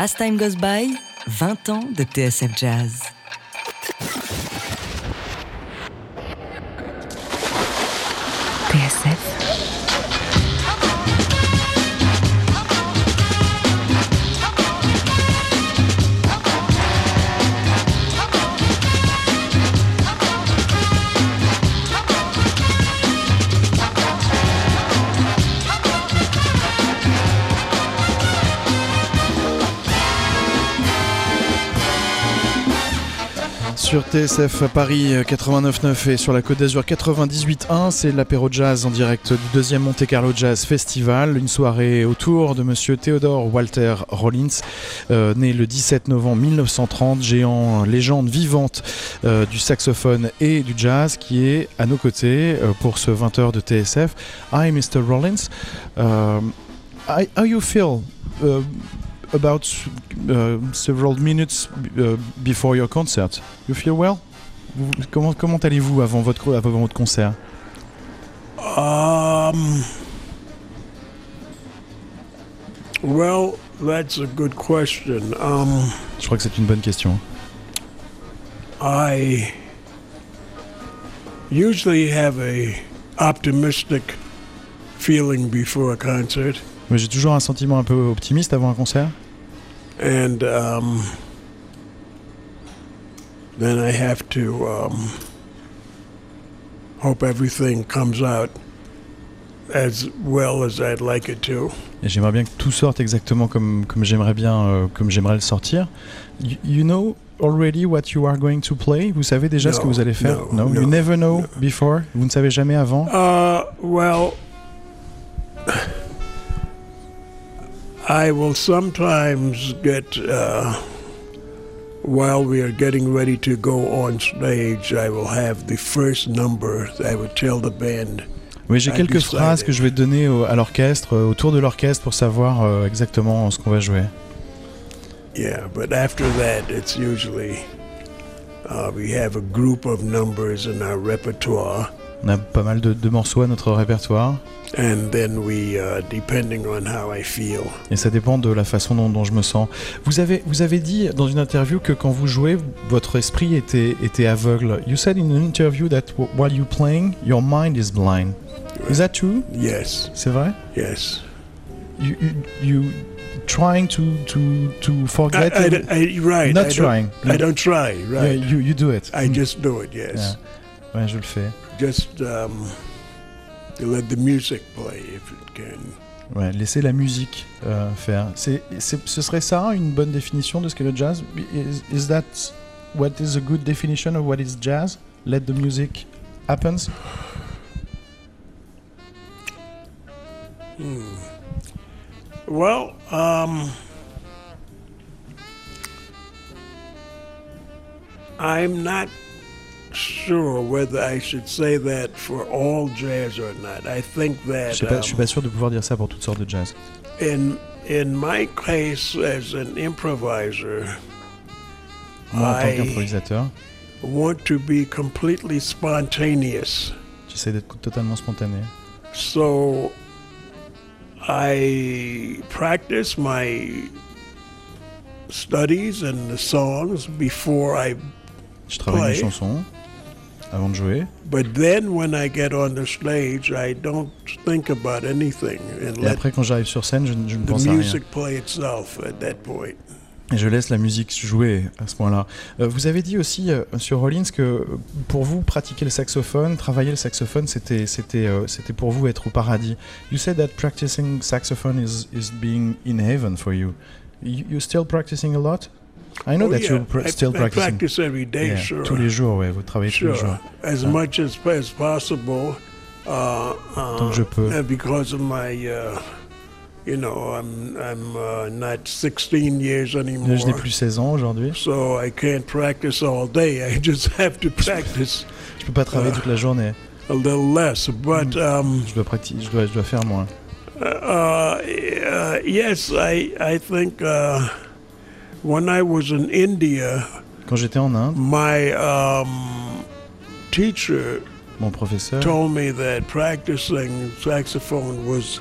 As Time Goes By, 20 ans de TSF Jazz. Sur TSF Paris 89.9 et sur la Côte d'Azur 98.1. C'est l'apéro jazz en direct du deuxième Monte Carlo Jazz Festival. Une soirée autour de monsieur Theodore Walter Rollins, euh, né le 17 novembre 1930, géant légende vivante euh, du saxophone et du jazz, qui est à nos côtés euh, pour ce 20h de TSF. Hi, Mr. Rollins. how you feel? About uh, several minutes uh, before your concert. You feel well? Comment, comment allez-vous avant votre, avant votre concert? Um, well, that's a good question. Um, Je crois que c'est une bonne question. I usually have a optimistic feeling before a concert. Mais j'ai toujours un sentiment un peu optimiste avant un concert. And um, then I have to um, hope everything comes out as well as I'd like it to. Et j'aimerais bien que tout sorte exactement comme, comme j'aimerais bien, euh, comme j'aimerais le sortir. You, you, know already what you are going to play? Vous savez déjà no, ce que vous allez faire? No, no? you never know before? Vous ne savez jamais avant? Uh, well. I will sometimes get, uh, while we are getting ready to go on stage, I will have the first number I would tell the band. Oui, j'ai quelques phrases que je vais donner au, à l'orchestre, euh, autour de l'orchestre, pour savoir euh, exactement ce qu'on va jouer. Yeah, but after that, it's usually uh, we have a group of numbers in our repertoire. On a pas mal de, de morceaux à notre répertoire. And then we, uh, depending on how I feel. Et ça dépend de la façon dont, dont, je me sens. Vous avez, vous avez dit dans une interview que quand vous jouez, votre esprit était, était aveugle. You said in an interview that while you're playing, your mind is blind. Is that true? Yes. C'est vrai? Yes. You, you, you trying to to to forget? I, I, I, right. Not I trying. I don't try. Right. Yeah, you you do it. I just do it. Yes. Yeah. Ouais, je le fais. Just. Um, let the music play if it can. Ouais, laisser la musique euh, faire. C'est, ce serait ça une bonne définition de ce qu'est le jazz? Is, is that what is a good definition of what is jazz? Let the music happens? Hmm. Well, um, I'm not sure whether I should say that for all jazz or not. I think that. Je, pas, je suis pas sûr de pouvoir dire ça pour toutes sortes de jazz. In in my case, as an improviser, Moi, en tant qu'improvisateur, want to be completely spontaneous. J'essaie d'être totalement spontané. So I practice my studies and the songs before I Je travaille play. mes chansons avant de jouer. But then when I get on the stage, I don't think about anything and Et après, quand j'arrive sur scène, je, je ne pense à rien. music play itself at that point. Et je laisse la musique jouer à ce point-là. Euh, vous avez dit aussi, euh, Monsieur Rollins, que pour vous, pratiquer le saxophone, travailler le saxophone, c'était, c'était, euh, c'était pour vous être au paradis. You said that practicing saxophone is, is being in heaven for you. You, you're still practicing a lot? I know Oh, that yeah. you're pr I, still I practicing. practice every day, Yeah, sure. Tous les jours, ouais, vous travaillez tous Sure, les jours. as Ah. much as, as possible. Uh, uh, je peux. uh, because of my, uh, you know, I'm I'm uh, not 16 years anymore. Je n'ai plus 16 ans aujourd'hui. So I can't practice all day. I just have to practice Je peux pas travailler toute la journée. a little less. But um, Je dois pratiquer, je dois, je dois faire moins. uh, uh, yes, I I think uh, when I was in India, Quand j'étais en Inde, my um, teacher mon professeur told me that practicing saxophone was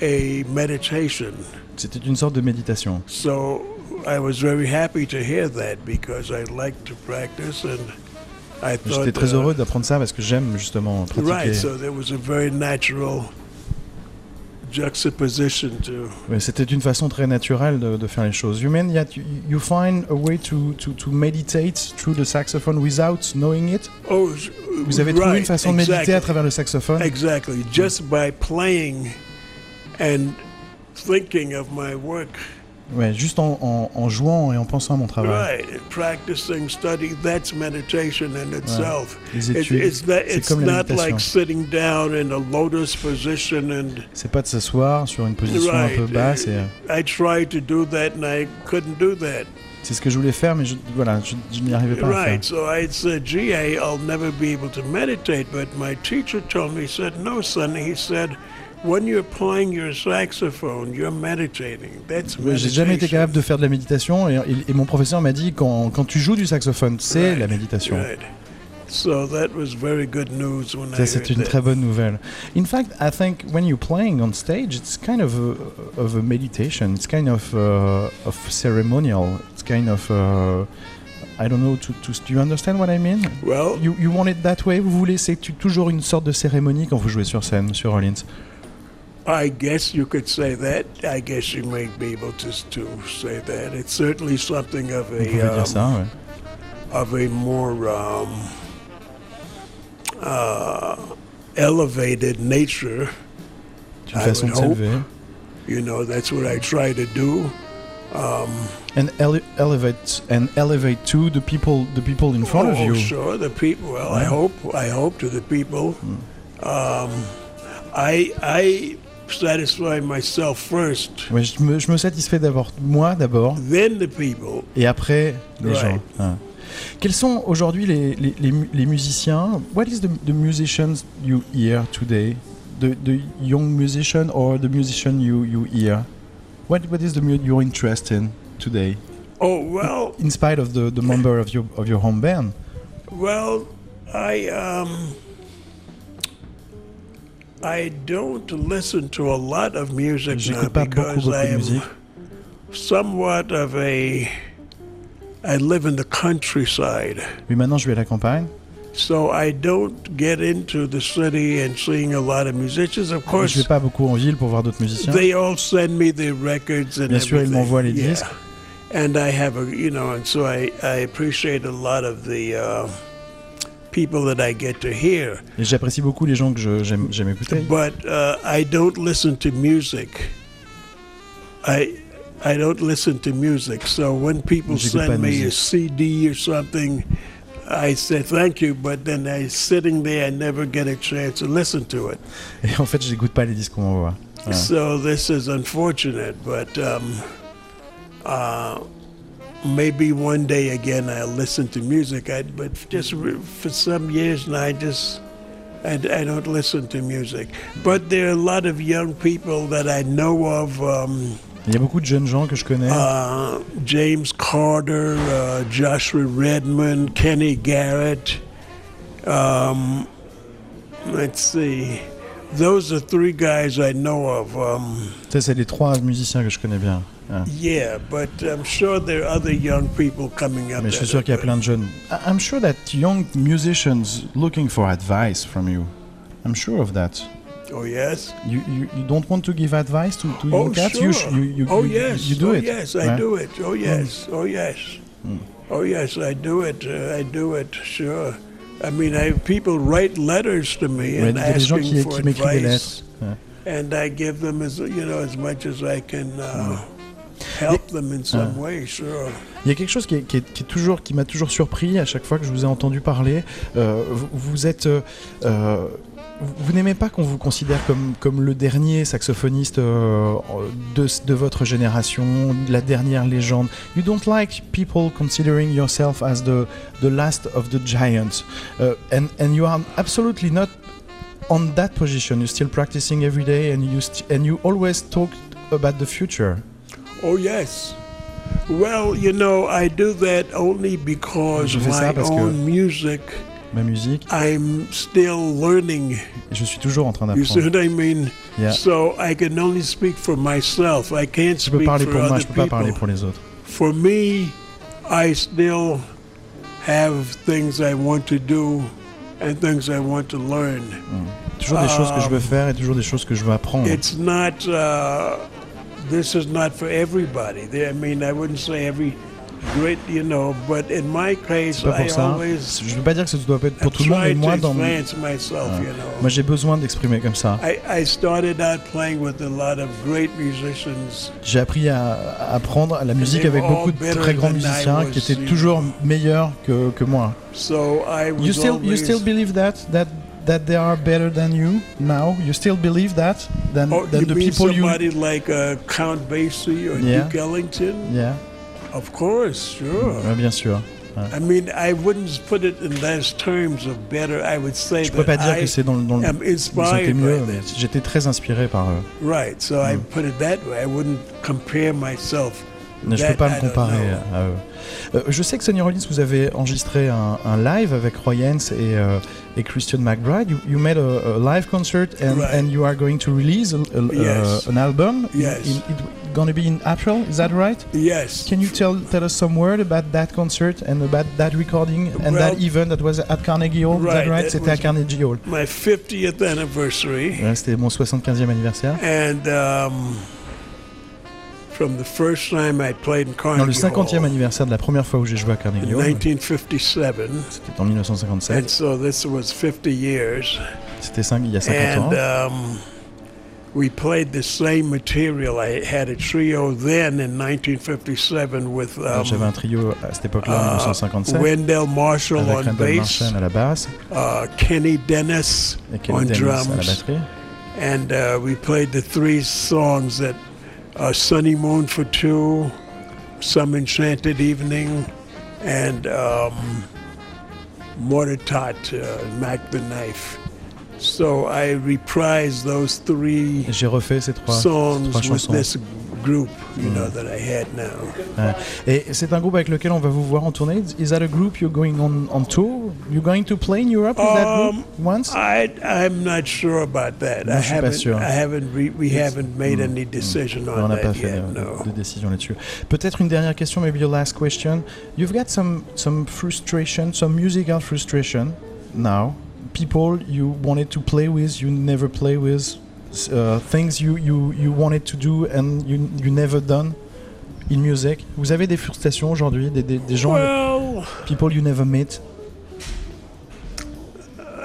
a meditation. C'était une sorte de méditation. So I was very happy to hear that because I like to practice and I thought. J'étais très heureux d'apprendre ça parce que j'aime justement pratiquer. Right, so there was a very natural C'était une façon très naturelle de, de faire les choses. You mean that you, you find a way to, to, to meditate through the saxophone without knowing it? Oh, Vous avez trouvé right, une façon de méditer exactly, à travers le saxophone? Exactly, just by playing and thinking of my work. Ouais, juste en, en- en jouant et en pensant à mon travail. Right, practicing, studying, that's meditation in itself. Les études, it's c'est comme la not like méditation. sitting down in a lotus position and C'est pas de s'asseoir sur une position un peu basse. et, euh, I tried to do that and I couldn't do that. C'est ce que je voulais faire, mais je, voilà, je, je n'y arrivais pas à faire. Right, so I said, gee, I, I'll never be able to meditate. But my teacher told me, he said, no, son. He said, when you're playing your saxophone, you're meditating. That's Ouais, J'ai jamais été capable de faire de la méditation et, et- et mon professeur m'a dit quand, quand tu joues du saxophone, c'est Right, la méditation. Right. So that was very good news when Ça, c'est une très bonne nouvelle. In fact, I think when you're playing on stage, it's kind of a, of a meditation. It's kind of uh, of ceremonial. It's kind of uh, I don't know. To, to, do you understand what I mean? Well, You, you want it that way? Vous voulez c'est toujours une sorte de cérémonie quand vous jouez sur scène, Monsieur Rollins I guess you could say that. I guess you might be able to, to say that. It's certainly something of a um, of a more um, uh, elevated nature. I would hope. You know, that's what I try to do. And ele- elevate and elevate to the people, the people in front oh, of you. Oh sure, the people. Well, I hope. I hope to the people. Um, I I satisfy myself first, Ouais, je, me, je me satisfais d'abord moi d'abord then the people. et après les Right. gens. Ah. Quels sont aujourd'hui les, les, les les musiciens? What is the, the musicians you hear today? The, the young musician or the musician you, you hear? What, what is the mu- you're interested in today? Oh well, in spite of the, the member of your, of your home band well, I um. I don't listen to a lot of music now pas because beaucoup I de am musique. somewhat of a. I live in the countryside. Mais maintenant je vais à la campagne So I don't get into the city and seeing a lot of musicians. Of je course, vais pas beaucoup en ville pour voir d'autres musiciens they all send me their records and Bien sûr, ils everything. m'envoient les Yeah. disques. And I have a, you know, and so I, I appreciate a lot of the uh, people that I get to hear. et j'apprécie beaucoup les gens que j'aime écouter But uh, I don't listen to music. I I don't listen to music. So when people J'écoute pas de send me a. CD or something, I say thank you, but then I sitting there, I never get a chance to listen to it. et en fait j'écoute pas les disques qu'on m'envoie. So this is unfortunate, but um, uh, maybe one day again I'll listen to music. I, but just for some years now, I just I, I don't listen to music. But there are a lot of young people that I know of. Um, il y a beaucoup de jeunes gens que je connais uh, James Carter, uh, Joshua Redmond, Kenny Garrett. Um, let's see. Those are three guys I know of. Um, Ça, c'est les trois musiciens que je connais bien. Yeah, but I'm sure there are other young people coming up. Mais je suis sûr qu'il y a plein de jeunes. I'm sure that young musicians looking for advice from you. I'm sure of that. Oh yes. You, you, you don't want to give advice to, to Oh young cats? sure. You, you, you, oh you, yes. you do oh it. yes, I do it. Oh yes. Oh yes. Oh yes, I do it. Uh, I do it. Sure. I mean, I people write letters to me and il y a des gens asking qui, for qui advice. Ouais. and I give them as you know as much as I can uh, help them in some way. Sure. Il y a quelque chose qui, est- qui est- qui est toujours, qui m'a toujours surpris à chaque fois que je vous ai entendu parler. Euh, vous, vous êtes, euh, euh, vous, n'aimez pas qu'on vous considère comme, comme le dernier saxophoniste euh, de, de votre génération, la dernière légende. You don't like people considering yourself as the, the last of the giants. Uh, and, and you are absolutely not on that position. You're still practicing every day and you, st- and you always talk about the future. Oh yes. Well, you know, I do that only because Je fais ça my parce que- own music. Ma musique, I'm still learning. je suis toujours en train You see d'apprendre. what I mean? Yeah. So I can only speak for myself. I can't Je peux speak parler for pour moi, other je peux pas parler people. pour les autres. for me, I still have things I want to do and things I want to learn. Toujours des choses que je veux Um, faire et toujours des choses que je veux apprendre. It's not. Uh, this is not for everybody. There, I mean, I wouldn't say every great, you know, but in my case, pas I pour ça. always Je veux pas dire que ça doit pas être pour tout le monde, mais moi, dans mon- advance myself. Ouais. You know. moi j'ai besoin d'exprimer comme ça. I, I started out playing with a lot of great musicians. J'ai appris à, apprendre la musique avec beaucoup de très grands musiciens qui étaient toujours meilleurs que, que moi. So I was You still, you still believe that that that they are better than you now? You still believe that than, Oh, than you the mean people you? somebody like uh, Count Basie or Yeah. Duke Ellington? Yeah, Of course, sure. ouais, bien sûr. I mean, I wouldn't put it in those terms of better. I would say Je peux pas that dire I que c'est dans, dans le mieux, mais j'étais très inspiré par eux. Right, so I Mm. put it that way. I wouldn't compare myself. Je That peux pas I me comparer à eux. Euh, je sais que Sonny Rollins, vous avez enregistré un, un live avec Roy Hens et, euh, et Christian McBride. You, you made a, a live concert and, Right. and you are going to release a, a- Yes. uh, an album? Yes. In, it gonna be in April, is that right? Yes. Can you tell tell us some word about that concert and about that recording and that Well- event that was at Carnegie Hall? is that Right, right? that C'était à Carnegie Hall. My 50th anniversary, Ouais, C'était mon 75e anniversaire. and um, Dans le Carnegie 50e Hall anniversaire de la première fois où j'ai joué à Carnegie Hall, 1957, c'était en 1957. and so this was 50 years. C'était il y a 50 ans. Um, we played the same material. I had a trio then in 1957 with Alors, um, J'avais un trio à cette époque-là, en uh, 1957, Wendell Marshall avec on bass, Marshall à la basse uh, Kenny Dennis Kenny on Dennis drums, and uh, we played the three songs that uh, Sunny Moon for Two, Some Enchanted Evening, and um, Mortar Tot, uh, Mac the Knife. So I reprised those three J'ai refait ces trois, songs trois with this group, you know, that I had now. Et c'est un groupe avec lequel on va vous voir en tournée. Is that a group you're going on, on tour? You're going to play in Europe with that Um, group once? I I'm not sure about that. Moi, I je suis pas haven't sûr. I haven't re- we haven't made any decision on on pas that fait yet. de, No. de décision là-dessus. Peut-être une dernière question, maybe your last question. You've got some some frustration, some musical frustration now. People you wanted to play with, you never play with. Uh, things you, you, you wanted to do and you, you never done in music. Vous avez des frustrations aujourd'hui, des, des, des gens, Well, people you never met.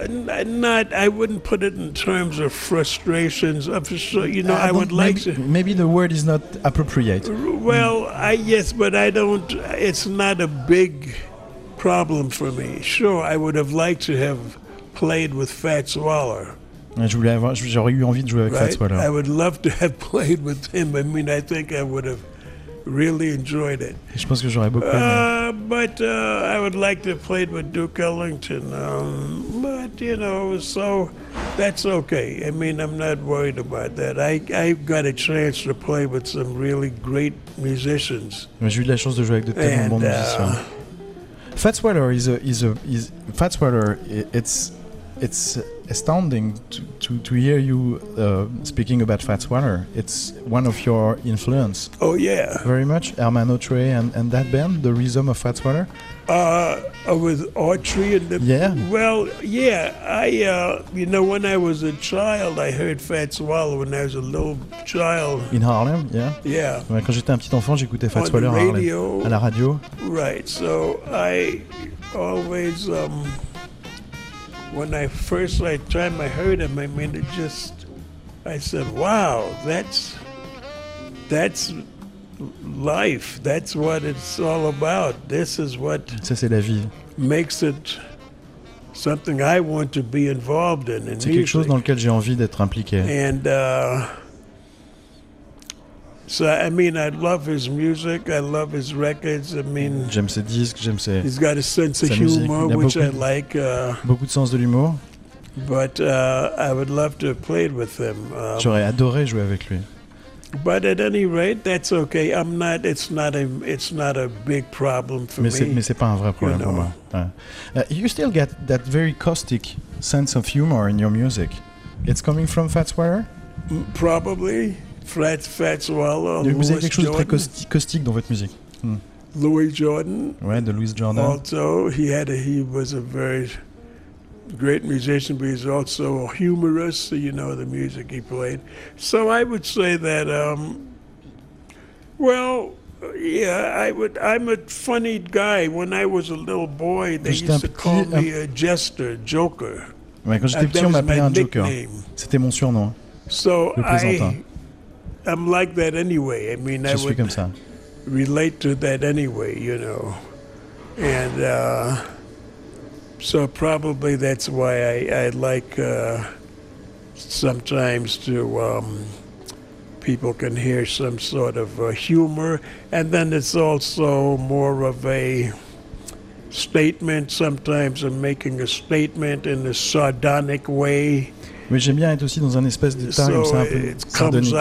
not I wouldn't put it in terms of frustrations. Of you know, I I would like maybe, to. maybe the word is not appropriate. Well, I yes, but I don't. It's not a big problem for me. Sure, I would have liked to have played with Fats Waller. Je voulais avoir, j'aurais eu envie de jouer avec Right? Fats Waller. I would love to have played with him. I mean, I think I would have really enjoyed it. Je pense que j'aurais beaucoup aimé. Uh, but uh, I would like to have played with Duke Ellington. Um, but you know, so that's okay. I mean, I'm not worried about that. I I got a chance to play with some really great musicians. Mais J'ai eu de la chance de jouer avec de tellement bons uh, musiciens. Fats Waller is a is a is Fats Waller. It's it's astounding to, to, to hear you uh, speaking about Fats Waller. It's one of your influence Oh yeah. very much. Herman Otre and, and that band, the rhythm of Fats Waller. Uh, uh, with Autry and the Yeah. Well, yeah. I uh, you know when I was a child, I heard Fats Waller when I was a little child. In Harlem, yeah? Yeah. Ouais, quand j'étais un petit enfant, j'écoutais Fats On the Waller à, Harlem, radio. à la radio. Right. So I always, um, when I first like time I heard him, I mean, it just, I said, "Wow, that's that's life. That's what it's all about. This is what Ça, c'est la vie. makes it something I want to be involved in." in C'est quelque chose dans lequel j'ai envie d'être impliqué. And uh, so, I mean, I love his music. I love his records. I mean. J'aime ses disques, j'aime ses He's got a sense of humor, which I like. Uh, beaucoup de sens de l'humour. but uh, I would love to have played with him. Um, J'aurais adoré jouer avec lui. But at any rate, that's okay. I'm not. It's not a. It's not a big problem for Mais me. mais c'est pas un vrai problème pour know. moi. Ouais. Uh, you still get that very caustic sense of humor in your music. It's coming from Fats Waller. Mm, Probably Fats Fats Waller. Vous avez Louis quelque chose de très caustique dans votre musique. Hmm. Louis Jordan. Ouais, de Louis Jordan. Also, he had a, he was a very great musician, but he's also a humorist. So you know the music he played. So I would say that. Um, well, yeah, I would. I'm a funny guy. When I was a little boy, they used to call petit- me a jester, joker. Ouais, quand j'étais petit, on m'appelait un joker. C'était mon surnom. So Le plaisantin. I, I'm like that anyway. I mean, I Je suis would relate to that anyway, you know. And uh, so probably that's why I, I like uh, sometimes to um, people can hear some sort of uh, humor, and then it's also more of a statement. Sometimes I'm making a statement in a sardonic way, Mais j'aime bien être aussi dans un espèce d'état comme ça, un peu sardonique.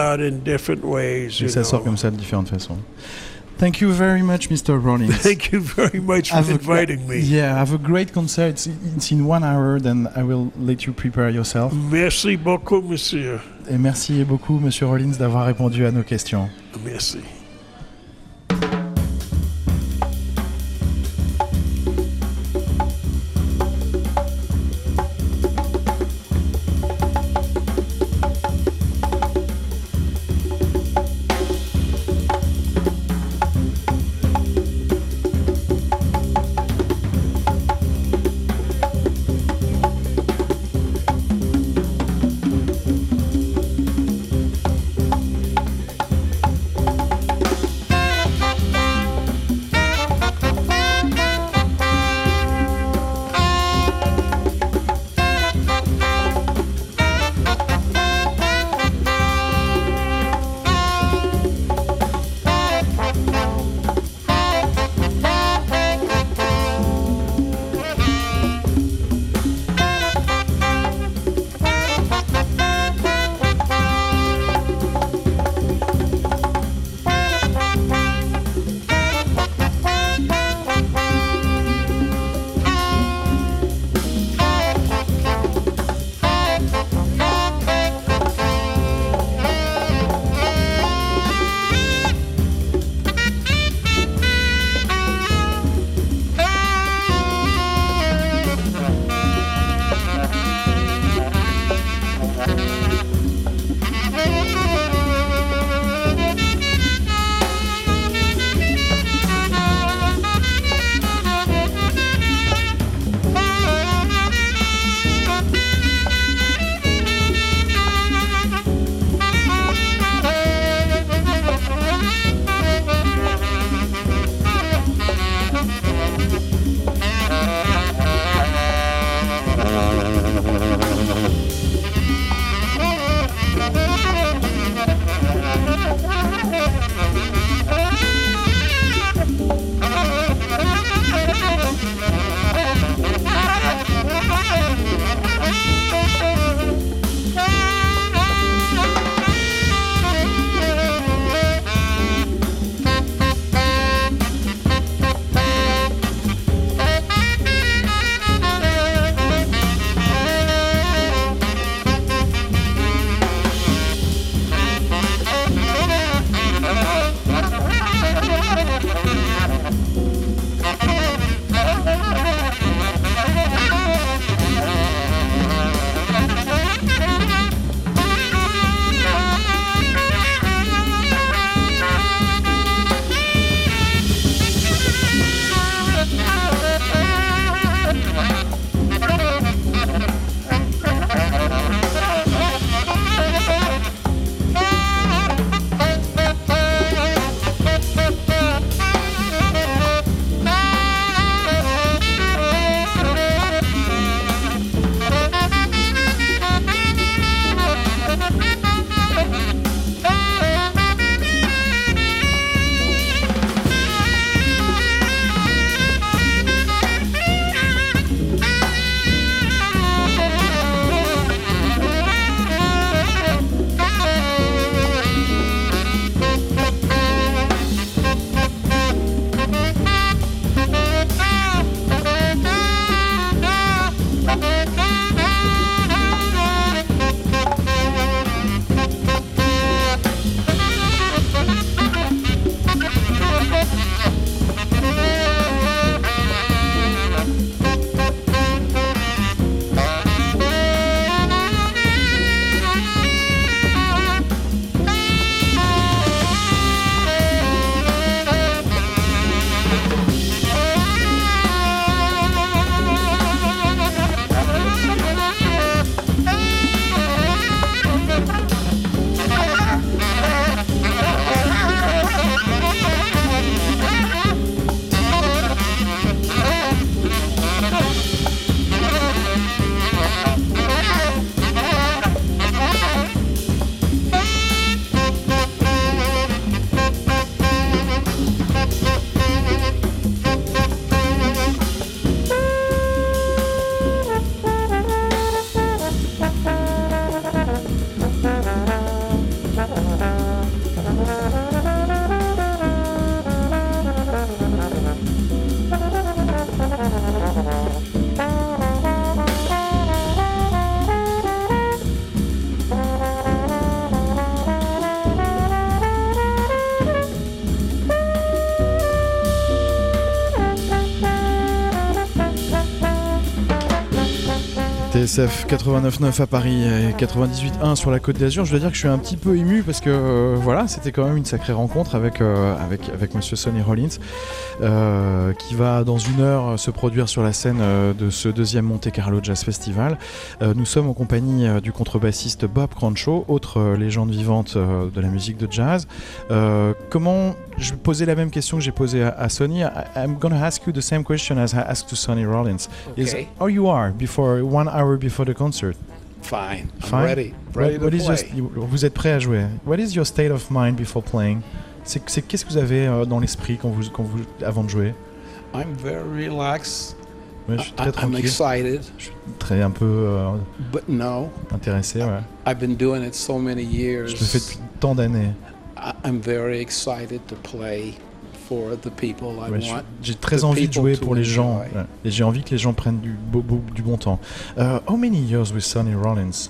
Et ça sort comme ça de différentes façons. Thank you very much, Mr. Rollins. Thank you very much for Have a- inviting me. Yeah, have a great concert. It's, it's in one hour, then I will let you prepare yourself. Merci beaucoup, monsieur. Et merci beaucoup, Monsieur Rollins, d'avoir répondu à nos questions. Merci. TSF 89.9 à Paris et 98.1 sur la Côte d'Azur. Je dois dire que je suis un petit peu ému parce que euh, voilà, c'était quand même une sacrée rencontre avec, euh, avec, Monsieur Sonny Rollins euh, qui va dans une heure se produire sur la scène de ce deuxième Monte Carlo Jazz Festival. nous sommes en compagnie du contrebassiste Bob Crancho, autre légende vivante de la musique de jazz. comment je vais poser la même question que j'ai posée à, à Sonny. I, I'm going to ask you the same question as I asked to Sonny Rollins. Okay. Is how you are before one hour before the concert? Fine. I'm Fine? ready. Ready What- what to is play. your- vous êtes prêt à jouer? What is your state of mind before playing? C'est qu'est-ce que vous avez euh, dans l'esprit quand vous, quand vous avant de jouer? I'm very relaxed. Ouais, Je suis I- très I'm excited, très un peu euh, but no. intéressé. Ouais. I've been doing it so many years. Je le fais depuis tant d'années. I- I'm very excited to play for the people I Ouais. J'ai très envie de jouer pour les gens ouais. et j'ai envie que les gens prennent du, beau- beau- du bon temps. Euh, how many years with Sonny Rollins?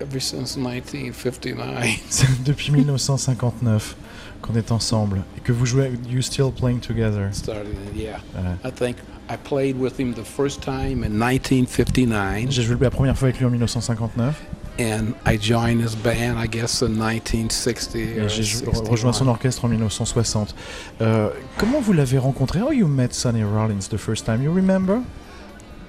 Ever since 1959. C'est depuis 1959 qu'on est ensemble et que vous jouez. You still playing together. Started, yeah. Ouais. I think I played with him the first time in 1959, J'ai joué la première fois avec lui en 1959 and I joined his band, I guess, in 1960 et or j'ai jou- 61. rejoint son orchestre en 1960. Euh, comment vous l'avez rencontré? How you met Sonny Rollins the first time You remember?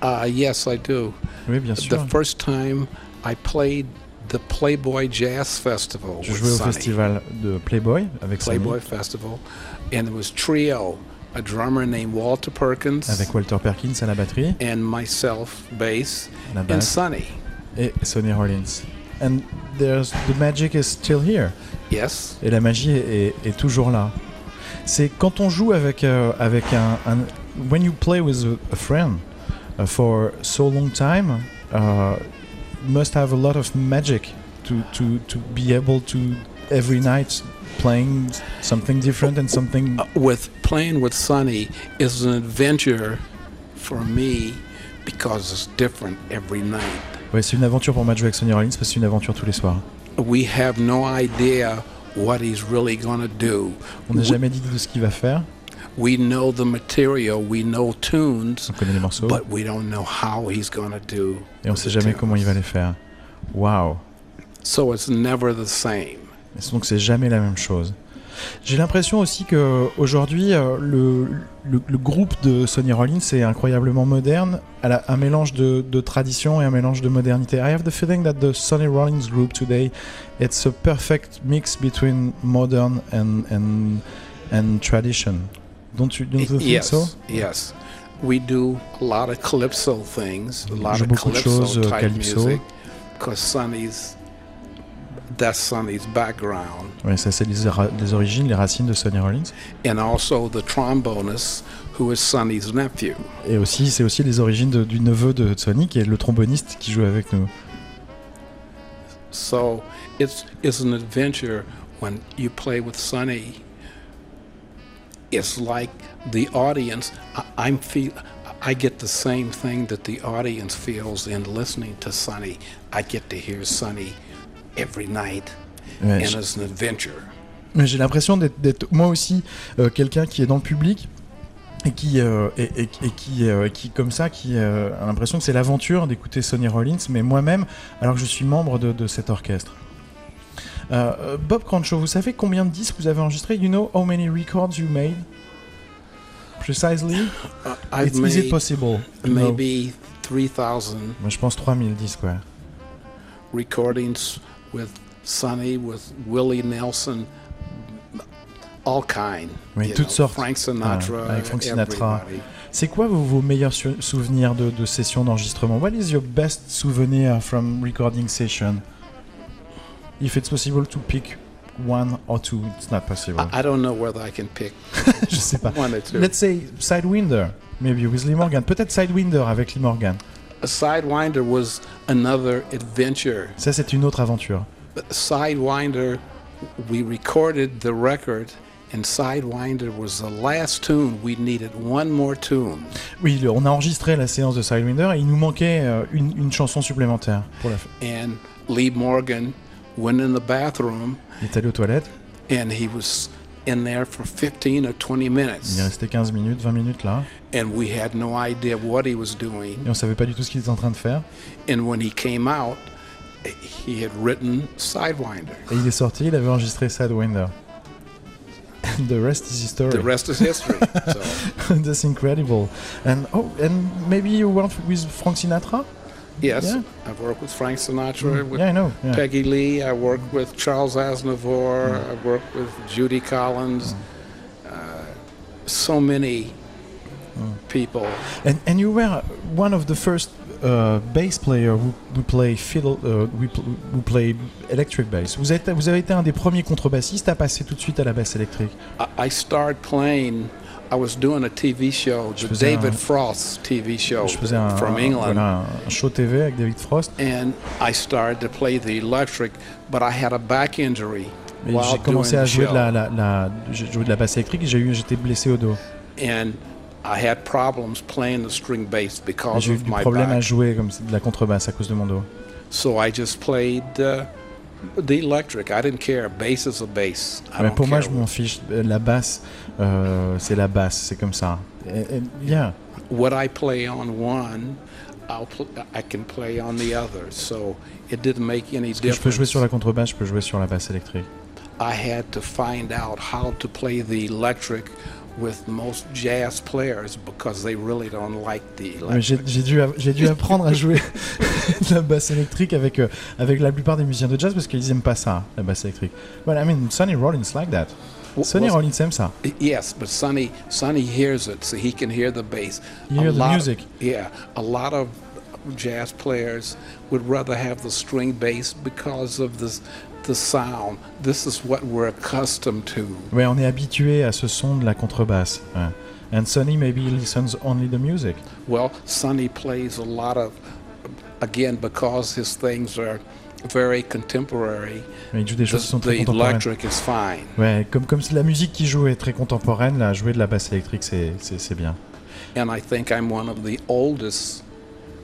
Uh, yes, I do. Oui, bien sûr. The first time I played the Playboy Jazz Festival Je jouais au Sonny. festival de Playboy avec Sonny, Playboy Festival, and it was trio, a drummer named Walter Perkins, avec Walter Perkins à la batterie, and myself, bass, la and basse, Sonny. Et Sonny Rollins. And there's the magic is still here. Yes, Et la magie est, est- est toujours là. C'est quand on joue avec, euh, avec un, un- When you play with a, friend uh, for so long time, uh, you must have a lot of magic to, to, to be able to every night playing something different and something. Uh, with playing with Sonny is an adventure for me because it's different every night. Ouais, c'est une aventure pour moi de jouer avec Sonny Rollins parce que c'est une aventure tous les soirs. We have no idea what he's really going to do. On n'a We- jamais dit de ce qu'il va faire. We know the material, we know tunes, On connaît les morceaux but we don't know how he's going to do. et on sait jamais comment il va les faire. Waouh! So it's never the same. Et Donc c'est jamais la même chose. J'ai l'impression aussi que aujourd'hui euh, le, le, le groupe de Sonny Rollins est incroyablement moderne, a un mélange de, de tradition et un mélange de modernité. I have the feeling that the Sonny Rollins group today it's a perfect mix between modern and and and tradition. Don't you don't you think yes, so? yes. We do a lot of calypso things, a lot of beaucoup de calypso choses, euh, type calypso. music, because Sonny's that's Sonny's background, Ouais, ça c'est les, les origines, les racines de Sonny Rollins. and also the trombonist, who is Sonny's nephew. Et aussi c'est aussi les origines de- du neveu de Sonny qui est le tromboniste qui joue avec nous. So it's it's an adventure when you play with Sonny. It's like the audience. I, I'm feel. I get the same thing that the audience feels in listening to Sonny. I get to hear Sonny every night, Ouais, and it's an adventure. Mais j'ai l'impression d'être- moi aussi euh, quelqu'un qui est dans le public et qui, euh, et, et- et qui, euh, qui comme ça, qui euh, a l'impression que c'est l'aventure d'écouter Sonny Rollins, mais moi-même, alors que je suis membre de, de cet orchestre. Euh, euh, Bob Crancho, vous savez combien de disques vous avez enregistré You know how many records you made? Precisely? Uh, I've It's, Is it possible maybe three thousand Moi, je pense 3000 disques, ouais. recordings with Sonny, with Willie Nelson, all kind. Oui, toutes know, sortes. Frank Sinatra, avec Frank Sinatra. C'est quoi vos, vos meilleurs souvenirs de, de sessions d'enregistrement? What is your best souvenir from recording session? If it's possible to pick one or two, it's not possible. I, I don't know whether I can pick Je sais pas. one or two. Let's say Sidewinder, maybe with Lee Morgan. Peut-être Sidewinder avec Lee Morgan. A Sidewinder was another adventure. Ça, c'est une autre aventure. Sidewinder, we recorded the record, and Sidewinder was the last tune. We needed one more tune. Oui, on a enregistré la séance de Sidewinder et il nous manquait euh, une, une chanson supplémentaire pour la fin. And Lee Morgan went in the bathroom, Il est allé aux toilettes and he was in there for 15 or 20 Il est minutes, resté 15 minutes, 20 minutes là, and we had no idea what he was doing. et on savait pas du tout ce qu'il était en train de faire. And when he came out, he had written Sidewinder. Et il est sorti, il avait enregistré Sidewinder. The rest is history. The rest is history. so, That's incredible. And oh, and maybe you worked with Frank Sinatra? Yes, Yeah. I've worked with Frank Sinatra, with Yeah, I know. yeah. Peggy Lee. I worked with Charles Aznavour. I worked with Judy Collins. Uh, so many people. And and you were one of the first uh, bass player who, who play fiddle, uh, who, who play electric bass. Vous êtes, vous avez été un des premiers contrebassistes à passer tout de suite à la basse électrique. I, I started playing. I was doing a TV show, the David un- Frost TV show un, from England. voilà, un show TV avec David Frost. and I started to play the electric, but I had a back injury j'ai commencé à jouer de la, la, la- j'ai joué de la basse électrique et j'ai eu, j'étais blessé au dos. and I had problems playing the string bass because J'ai eu of du my problème à jouer comme de la contrebasse à cause de mon dos. So I just played uh, the electric. I didn't care. Bass is a bass. I Mais don't pour moi, care je m'en fiche. Euh, La basse, euh, c'est la basse, c'est comme ça. Et- et- yeah. what I play on one. I'll pl- I can play on the other. So it didn't make any Parce que je peux jouer difference. sur la contrebasse, je peux jouer sur la basse électrique. I had to find out how to play the electric with most jazz players because they really don't like the J'ai dû, j'ai dû apprendre à jouer de la basse électrique avec, euh, avec la plupart des musiciens de jazz parce qu'ils aiment pas ça, la basse électrique. But I mean, Sonny Rollins like that. Sonny Rollins aime ça. Yes, but Sonny Sonny hears it, so he can hear the bass. You hear the of- music. yeah, a lot of jazz players would rather have the string bass because of the the sound. This is what we're accustomed to. Ouais, on est habitué à ce son de la contrebasse. ouais. And Sonny maybe listens only the music. Well, Sonny plays a lot of, again, because his things are very contemporary. Mais il joue des The, choses qui sont très the contemporaines. is fine. Ouais, comme, comme la musique qui joue est très contemporaine, là, jouer de la basse électrique, c'est- c'est c'est bien. And I think I'm one of the oldest,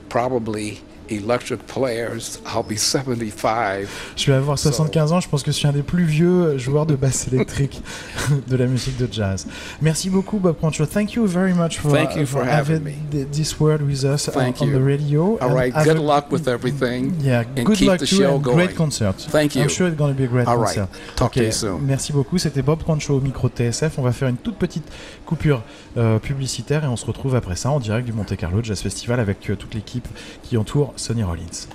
probably, electric players. I'll be 75. Je vais avoir 75 ans, je pense que je suis un des plus vieux joueurs de basse électrique de la musique de jazz. Merci beaucoup Bob Concho. Thank you very much for, Thank you for having me. th- this word with us on, Thank on you. the radio. All right, good a- luck with everything. Yeah, and good keep luck the to you show and going. great concert. Thank you. I'm sure it's going to be a great All right. concert. Talk to Ok, you soon. Merci beaucoup. C'était Bob Concho au micro TSF. On va faire une toute petite coupure euh, publicitaire et on se retrouve après ça en direct du Monte Carlo Jazz Festival avec euh, toute l'équipe qui entoure Sonny Rollins.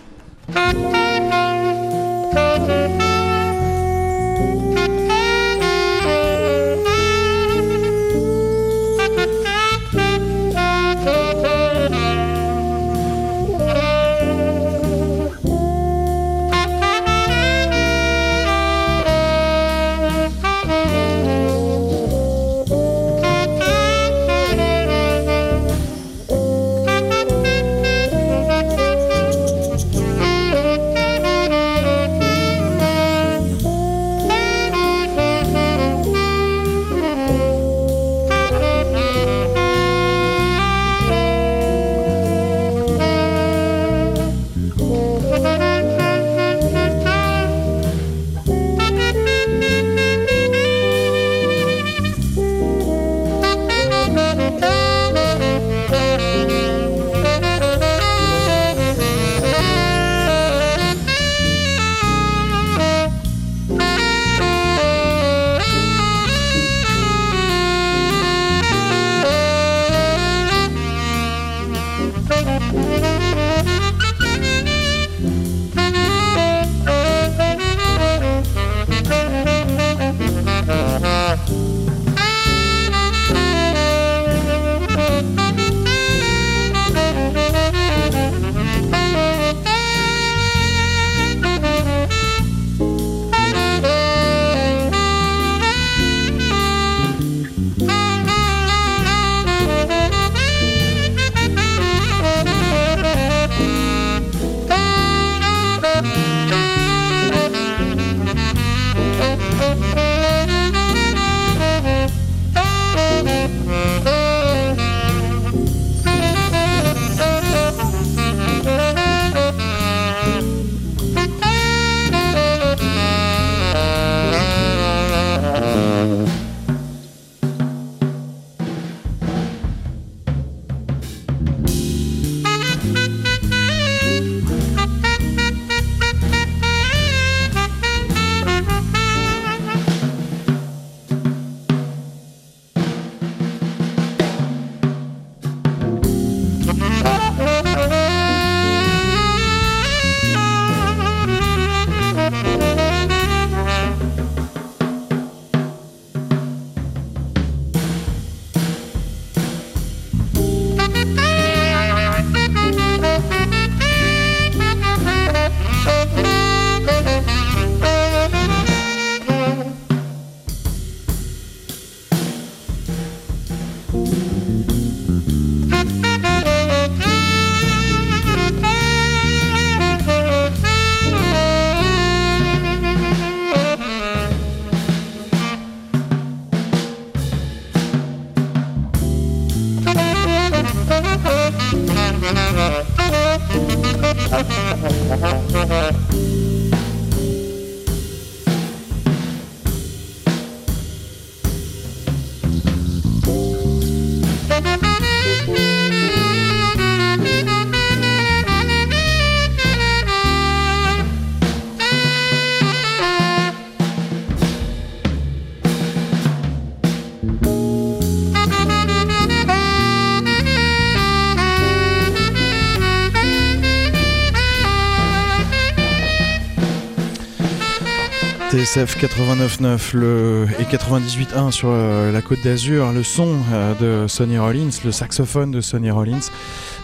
TSF 89.9 le, et 98.1 sur euh, la côte d'Azur, le son euh, de Sonny Rollins, le saxophone de Sonny Rollins,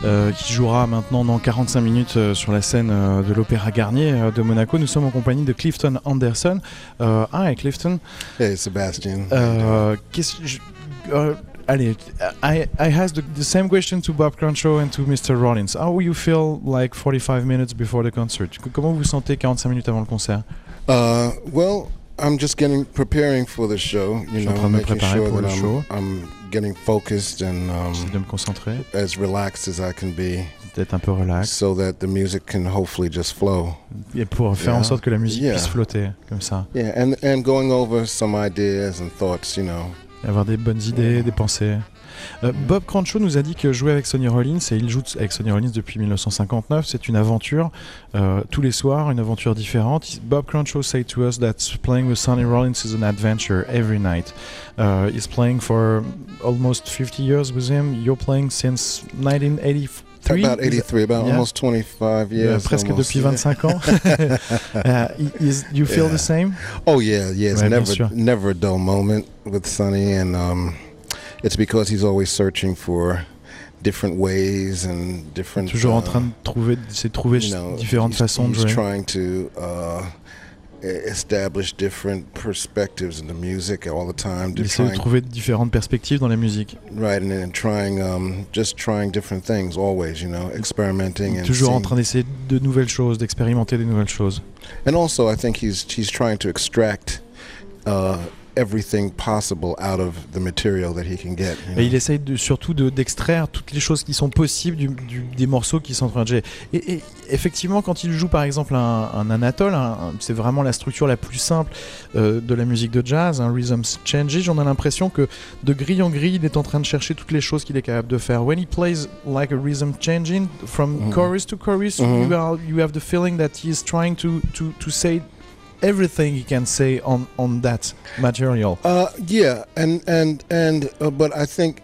euh, qui jouera maintenant dans 45 minutes euh, sur la scène euh, de l'Opéra Garnier euh, de Monaco. Nous sommes en compagnie de Clifton Anderson. Euh, hi Clifton. Hey, Sebastian. Euh, euh, allez, I, I asked the, same question to Bob Crenshaw and to Mr. Rollins. How you feel like 45 minutes before the concert? Comment vous sentez 45 minutes avant le concert? Uh, well, I'm just getting preparing for the show. You suis en know, train de me making préparer sure pour that le I'm, show. I'm getting focused and um, de me concentrer, as relaxed as I can be, d'être un peu relax, so that the music can hopefully just flow. et pour faire en Yeah. sorte que la musique Yeah. puisse flotter comme ça, Yeah, and and going over some ideas and thoughts. You know. et avoir des bonnes idées, des pensées. Euh, Bob Cranshaw nous a dit que jouer avec Sonny Rollins, et il joue avec Sonny Rollins depuis 1959, c'est une aventure euh, tous les soirs, une aventure différente. Bob Cranshaw said to us that playing with Sonny Rollins is an adventure every night. Uh, he's playing for almost 50 years with him. You're playing since 1983. About 83, about Yeah. almost 25 Euh, years. presque almost, depuis yeah. 25 ans. Uh, is, you feel Yeah. the same? Oh yeah, yeah. It's Ouais, never never a dull moment with Sonny, and um, it's because he's always searching for different ways and different. Toujours en uh, train de trouver, c'est de trouver you know, différentes he's, façons de he's jouer. trying to uh, e- establish different perspectives in the music all the time. Il to essaie de trouver différentes perspectives dans la musique. right, and then trying, um, just trying different things always. You know, experimenting and Toujours en seeing- train d'essayer de nouvelles choses, d'expérimenter des nouvelles choses. And also, I think he's he's trying to extract uh, everything possible out of the material that he can get. you Et il essaye de, surtout de- d'extraire toutes les choses qui sont possibles du, du- des morceaux qui sont en train de jouer. Et, et effectivement, quand il joue par exemple un, un Anatole, c'est vraiment la structure la plus simple euh, de la musique de jazz, un rhythm changes, on a l'impression que de grille en grille, il est en train de chercher toutes les choses qu'il est capable de faire. When he plays like a rhythm changing from Mhm. chorus to chorus, Mhm. you, are, you have the feeling that he is trying to, to, to say everything he can say on, on that material. Uh, yeah, and and and uh, but I think,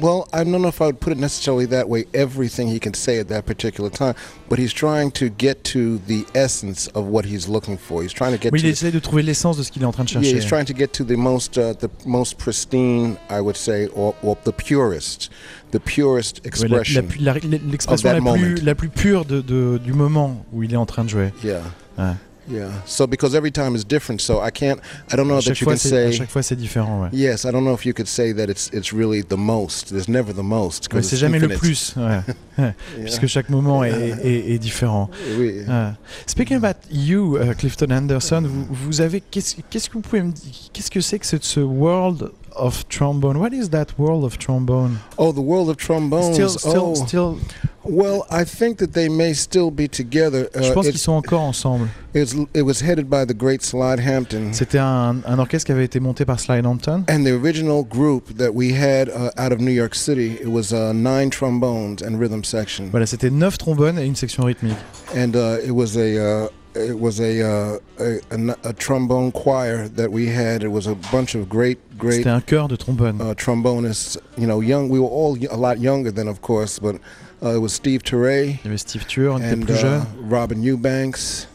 well, I don't know if I would put it necessarily that way. Everything he can say at that particular time, but he's trying to get to the essence of what he's looking for. He's trying to get Oui, il to. essaie de trouver l'essence de ce qu'il est en train de yeah, chercher. he's trying to get to the most uh, the most pristine, I would say, or, or the purest, the purest la- la expression. la- L'expression of la, that plus, moment. la plus pure de, de- du moment où il est en train de jouer. yeah. Ouais. Yeah. So because every time is different, so I can't. I don't know that chaque, you fois, can c'est, à say. chaque fois, c'est différent. Ouais. Yes, I don't know if you could say that it's it's really the most. There's never the most because c'est it's jamais le infinite. plus, ouais. Yeah. puisque chaque moment est, est- est différent. Oui. Ouais. Speaking about you, uh, Clifton Anderson, vous, vous avez qu'est-ce, qu'est-ce que vous pouvez me dire Qu'est-ce que c'est que ce, ce world of trombone What is that world of trombone Oh, the world of trombones. Still, still, oh, still. well, I think that they may still be together. Je Uh, pense qu'ils it's- sont encore ensemble. it was headed by the great Slide Hampton. C'était un, un orchestre qui avait été monté par Slide Hampton. And the original group that we had uh, out of New York City, it was uh, nine trombones and rhythm section, Voilà, c'était neuf trombones et une section rythmique. and uh, it was a uh, it was a, uh, a, a a trombone choir that we had. It was a bunch of great great C'était un chœur de trombone. uh, trombonists. You know, young. We were all a lot younger than, of course, but uh, it was Steve Teray Il y avait Steve était and uh. Robin Eubanks.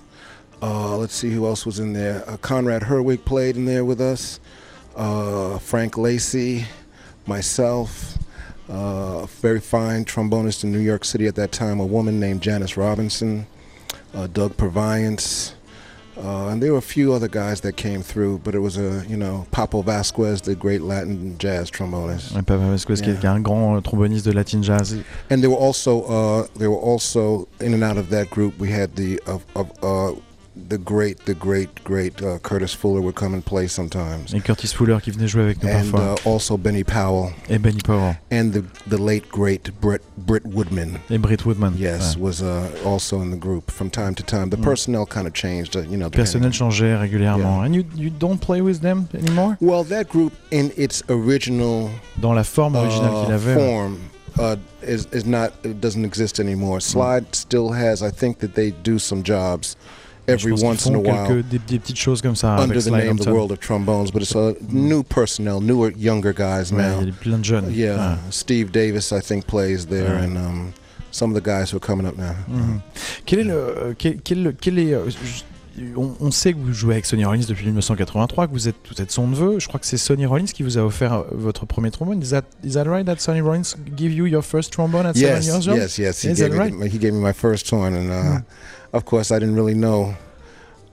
Uh, let's see who else was in there. Uh, Conrad Herwig played in there with us. Uh, Frank Lacey, myself. Uh, a very fine trombonist in New York City at that time, a woman named Janice Robinson, uh, Doug Purviance, uh, and there were a few other guys that came through, but it was a, you know, Papo Vasquez, the great Latin jazz trombonist. Ouais, Papa Vasquez, qui est- Yeah. qui est un grand euh, tromboniste de Latin jazz. And there were also uh, there were also in and out of that group we had the of of uh, the great, the great, great uh, Curtis Fuller would come and play sometimes. Et Curtis Fuller qui venait jouer avec nous And parfois. uh, also Benny Powell et Benny Powell. and the the late great Britt Britt Woodman. Et Britt Woodman. Yes, Ouais. was uh, also in the group from time to time. The Mm. personnel kind of changed, uh, you know. Personnel changeait régulièrement. Yeah. And you, you don't play with them anymore Well, that group in its original Dans la forme originale uh, qu'il avait. form uh, is is not it doesn't exist anymore. Slide still has. I think that they do some jobs every once in a while quelques, des, des petites choses comme ça under avec the name The Hampton. World of Trombones, but it's a new personnel, newer, younger guys Ouais, now. il y a plein de jeunes. Yeah, Ouais. Steve Davis, I think, plays there, and um, some of the guys who are coming up now. Mhm. Quel est le, euh, quel, quel- quel est, euh, on, on sait que vous jouez avec Sonny Rollins depuis 1983, que vous êtes, vous êtes son neveu. Je crois que c'est Sonny Rollins qui vous a offert euh, votre premier trombone. Is that, is that right? That Sonny Rollins give you your first trombone at seven Yes, years old? yes, yes. He Is gave, me, right? He gave me my first one, and uh, of course, I didn't really know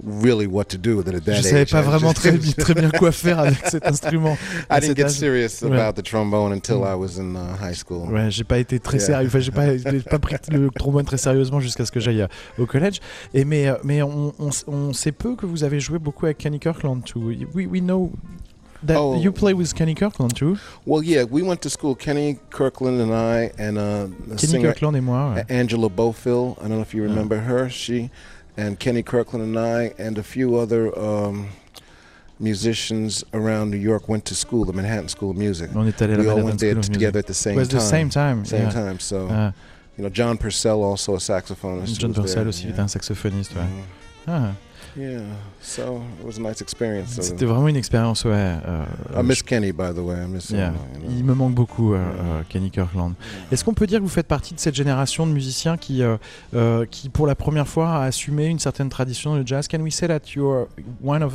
really what to do with it at that Je savais age. pas I vraiment très, bi- très bien quoi faire avec cet instrument. I didn't get serious Ouais. about the trombone until Mm. I was in uh, high school. Ouais, j'ai pas été très Yeah. sérieux. Enfin, j'ai pas, j'ai pas pris le trombone très sérieusement jusqu'à ce que j'aille euh, au collège. Et mais, euh, mais on, on, on sait peu que vous avez joué beaucoup avec Kenny Kirkland too. We, we know that Oh. you play with Kenny Kirkland too. Well, yeah, we went to school. Kenny Kirkland and I, and uh, Kenny singer Kirkland et moi. Angela Bofill. I don't know if you remember her. She and Kenny Kirkland and I and a few other um, musicians around New York went to school, the Manhattan School of Music. On est allé We all went there Music. together at the same It was time. the same time. Same yeah. time. So Ah, you know, John Purcell, also a saxophonist. John Purcell there. aussi Yeah. était un saxophoniste. Ouais. Mhm. Ah, Yeah. So it was a nice experience. So C'était vraiment une expérience. Ouais. euh, I miss Kenny, by the way. I miss him. Yeah. you know. Il me manque beaucoup, euh, euh, Kenny Kirkland. Est-ce qu'on peut dire que vous faites partie de cette génération de musiciens qui, euh, euh, qui pour la première fois, a assumé une certaine tradition de jazz? Can we say that you're one of,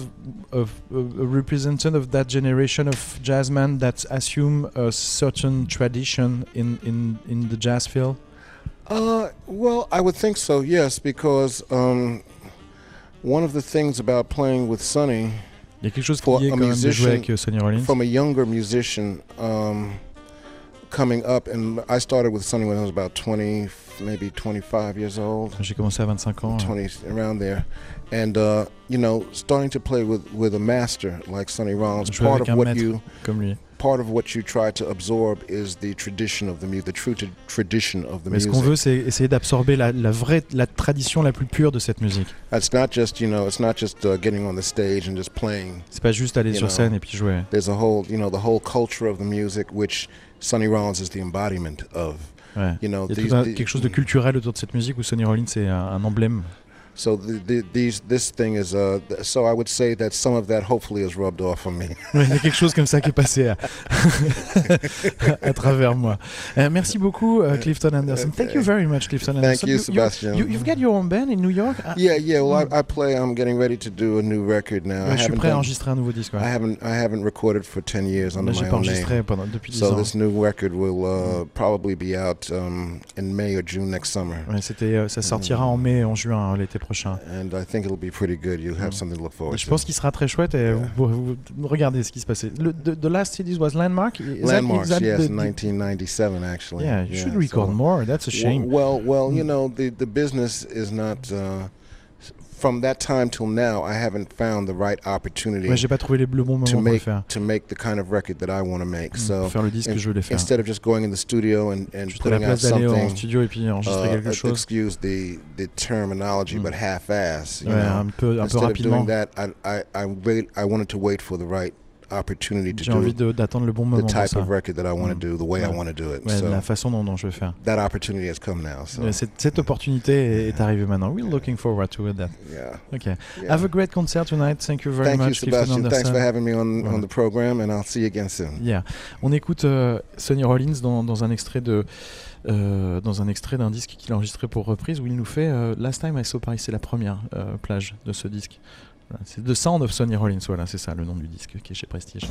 of a representative of that generation of jazzmen that assume a certain tradition in, in, in the jazz field? Uh, well, I would think so. Yes, because um, one of the things about playing with Sonny, Il y a quelque chose qui For est même de jouer musician avec euh, Sonny Rollins. from a younger musician um, coming up, and I started with Sonny when I was about 20, maybe 25 years old, J'ai commencé à 25 ans. 20 around there, and uh, you know, starting to play with with a master like Sonny Rollins. Part of what you part of what you try to absorb is the tradition of the music, the true tradition of the Mais ce music. qu'on veut, c'est essayer d'absorber la, la vraie, la tradition la plus pure de cette musique. It's not just you know, it's not just uh, getting on the stage and just playing. C'est pas juste aller sur know. scène et puis jouer. There's a whole you know the whole culture of the music, which Sonny Rollins is the embodiment of. Ouais. You know, Il y a these, un- quelque chose de culturel autour de cette musique où Sonny Rollins est un, un emblème. So the, the, these this thing is uh. So I would say that some of that hopefully is rubbed off on me. Il y a quelque chose comme ça qui est passé à, à travers moi. Euh, merci beaucoup, euh, Clifton Anderson. Thank you very much, Clifton Thank Anderson. you, you, Sebastian. you, you've got your own band in New York? Ah, yeah, yeah. Well, I, I play. I'm getting ready to do a new record now. ouais, je suis haven't prêt à enregistrer un nouveau disque. ouais. I haven't I haven't recorded for ten years under j'ai my pas own name. enregistré pendant, depuis 10 So ans. this new record will uh, probably be out um, in May or June next summer, Ouais, c'était, euh, ça sortira en mai, en juin, euh, l'été prochain. and I think it'll be pretty good. You'll have something to look forward Je to. pense qu'il sera très chouette et vous, vous- vous- regardez ce qui se passait. Le, the, the last CD was Landmark. Is Landmarks, that yes, the- 1997 actually. Yeah, you should so- record more. That's a shame. Well, well, well, you Mm. know, the the business is not. Uh, from that time till now, I haven't found the right opportunity Ouais, j'ai pas trouvé les, le bon moment to pour le make faire. to make the kind of record that I want to make. Mm, So faire le disque que je voulais faire. instead of just going in the studio and, and Juste putting out d'aller en something, studio et puis enregistrer uh, quelque chose. excuse the the terminology, Mm. but half-ass. You Ouais, know, un peu, un peu instead of rapidement. doing that, I I I, wait, I wanted to wait for the right opportunity to J'ai envie d'attendre le bon the moment pour type of record that I want to Mm. do, the way Ouais. I want to do it. Ouais, so la façon dont, dont je veux faire. that opportunity has come now. So Ouais, cette, cette opportunité est, arrivée maintenant. We're looking forward to it. That. yeah. Okay. yeah. Have a great concert tonight. Thank you very Thank you, much, Clifton Sebastian. Thanks for having me on, Voilà. on the program, and I'll see you again soon. Yeah. On écoute euh, Sonny Rollins dans, dans un extrait de euh, dans un extrait d'un disque qu'il a enregistré pour reprise où il nous fait euh, Last Time I Saw Paris, c'est la première euh, plage de ce disque. C'est The Sound of Sonny Rollins, voilà, c'est ça le nom du disque qui est chez Prestige.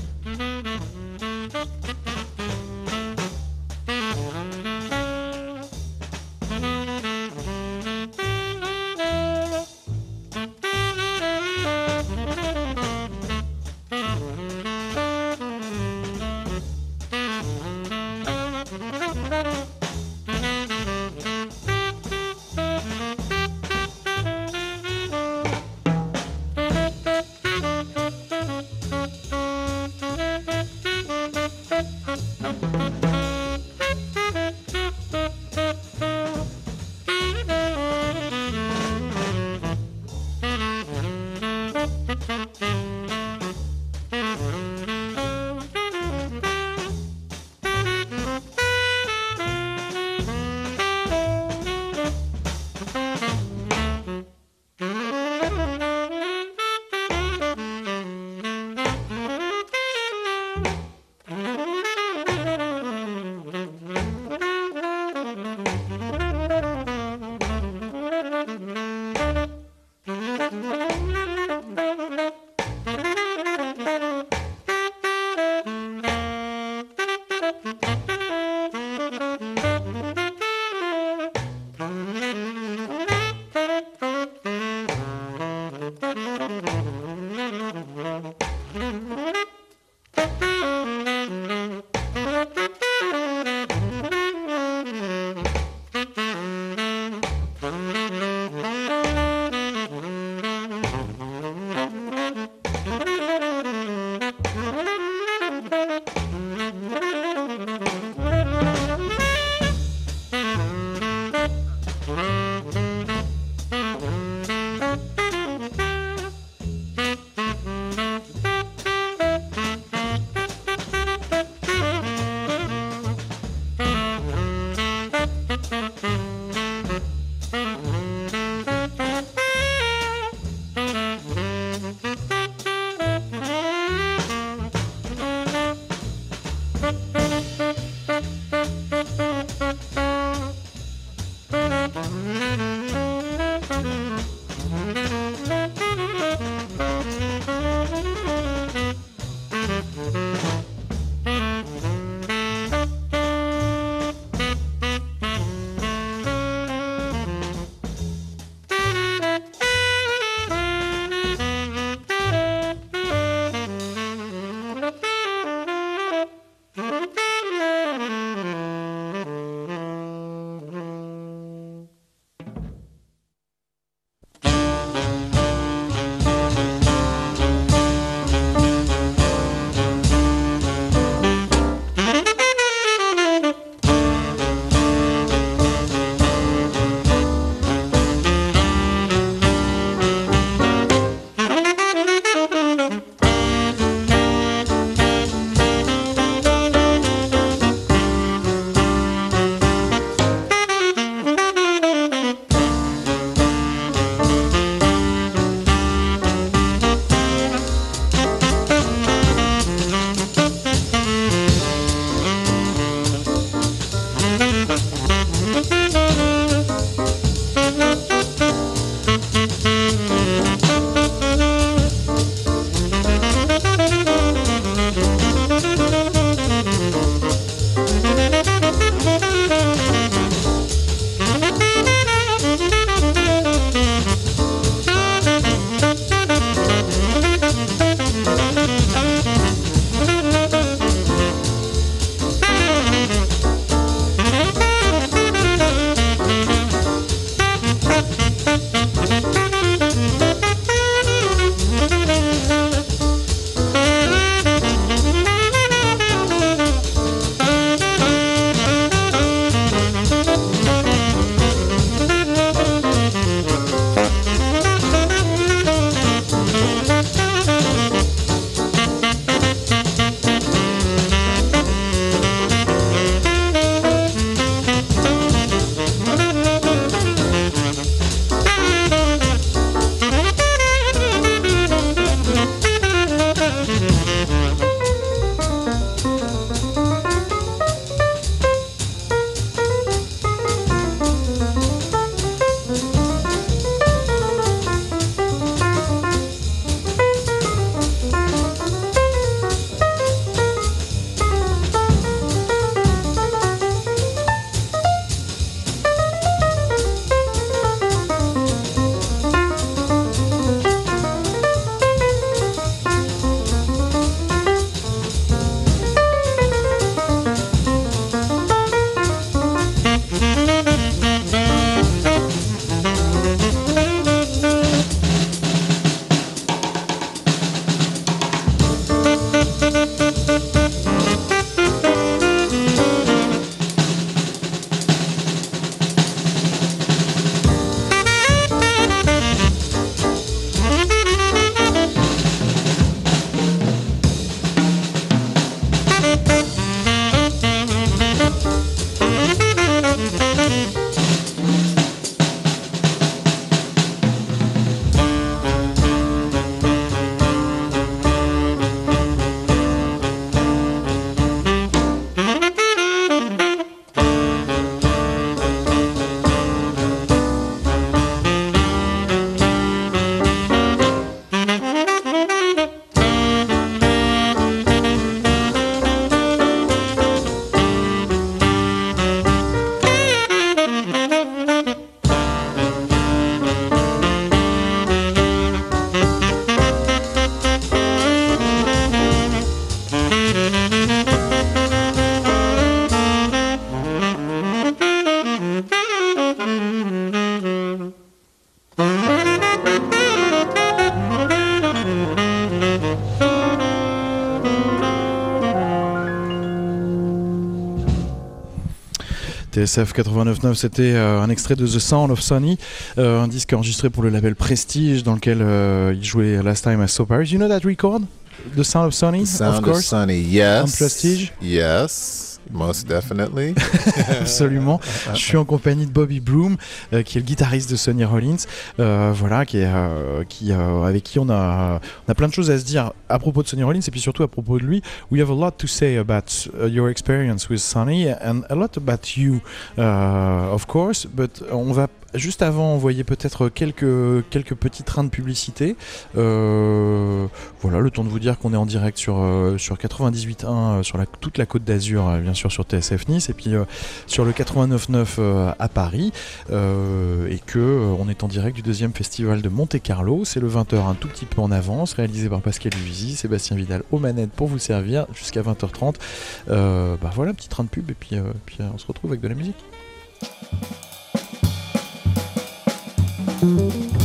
TSF 89.9, c'était euh, un extrait de The Sound of Sunny, euh, un disque enregistré pour le label Prestige dans lequel euh, il jouait last time à So Paris. You know that record? The Sound of Sunny, Sound of course? Sunny, yes. On Prestige? Yes. Most definitely. Absolument. Je suis en compagnie de Bobby Bloom, euh, qui est le guitariste de Sonny Rollins, euh, voilà, qui est, euh, qui, euh, avec qui on a, on a plein de choses à se dire à propos de Sonny Rollins et puis surtout à propos de lui. We have a lot to say about uh, your experience with Sonny and a lot about you, uh, of course. But on va juste avant envoyer peut-être quelques quelques petits trains de publicité. Euh, voilà, le temps de vous dire qu'on est en direct sur euh, sur 98.1 euh, sur toute la Côte d'Azur, bien sûr sur TSF Nice, et puis sur le 89.9 euh, à Paris, et que on est en direct du deuxième festival de Monte Carlo. C'est le 20h un tout petit peu en avance, réalisé par Pascal Luisi, Sébastien Vidal aux manettes pour vous servir jusqu'à 20h30. Euh, bah voilà, petit train de pub, et puis, on se retrouve avec de la musique. Thank you.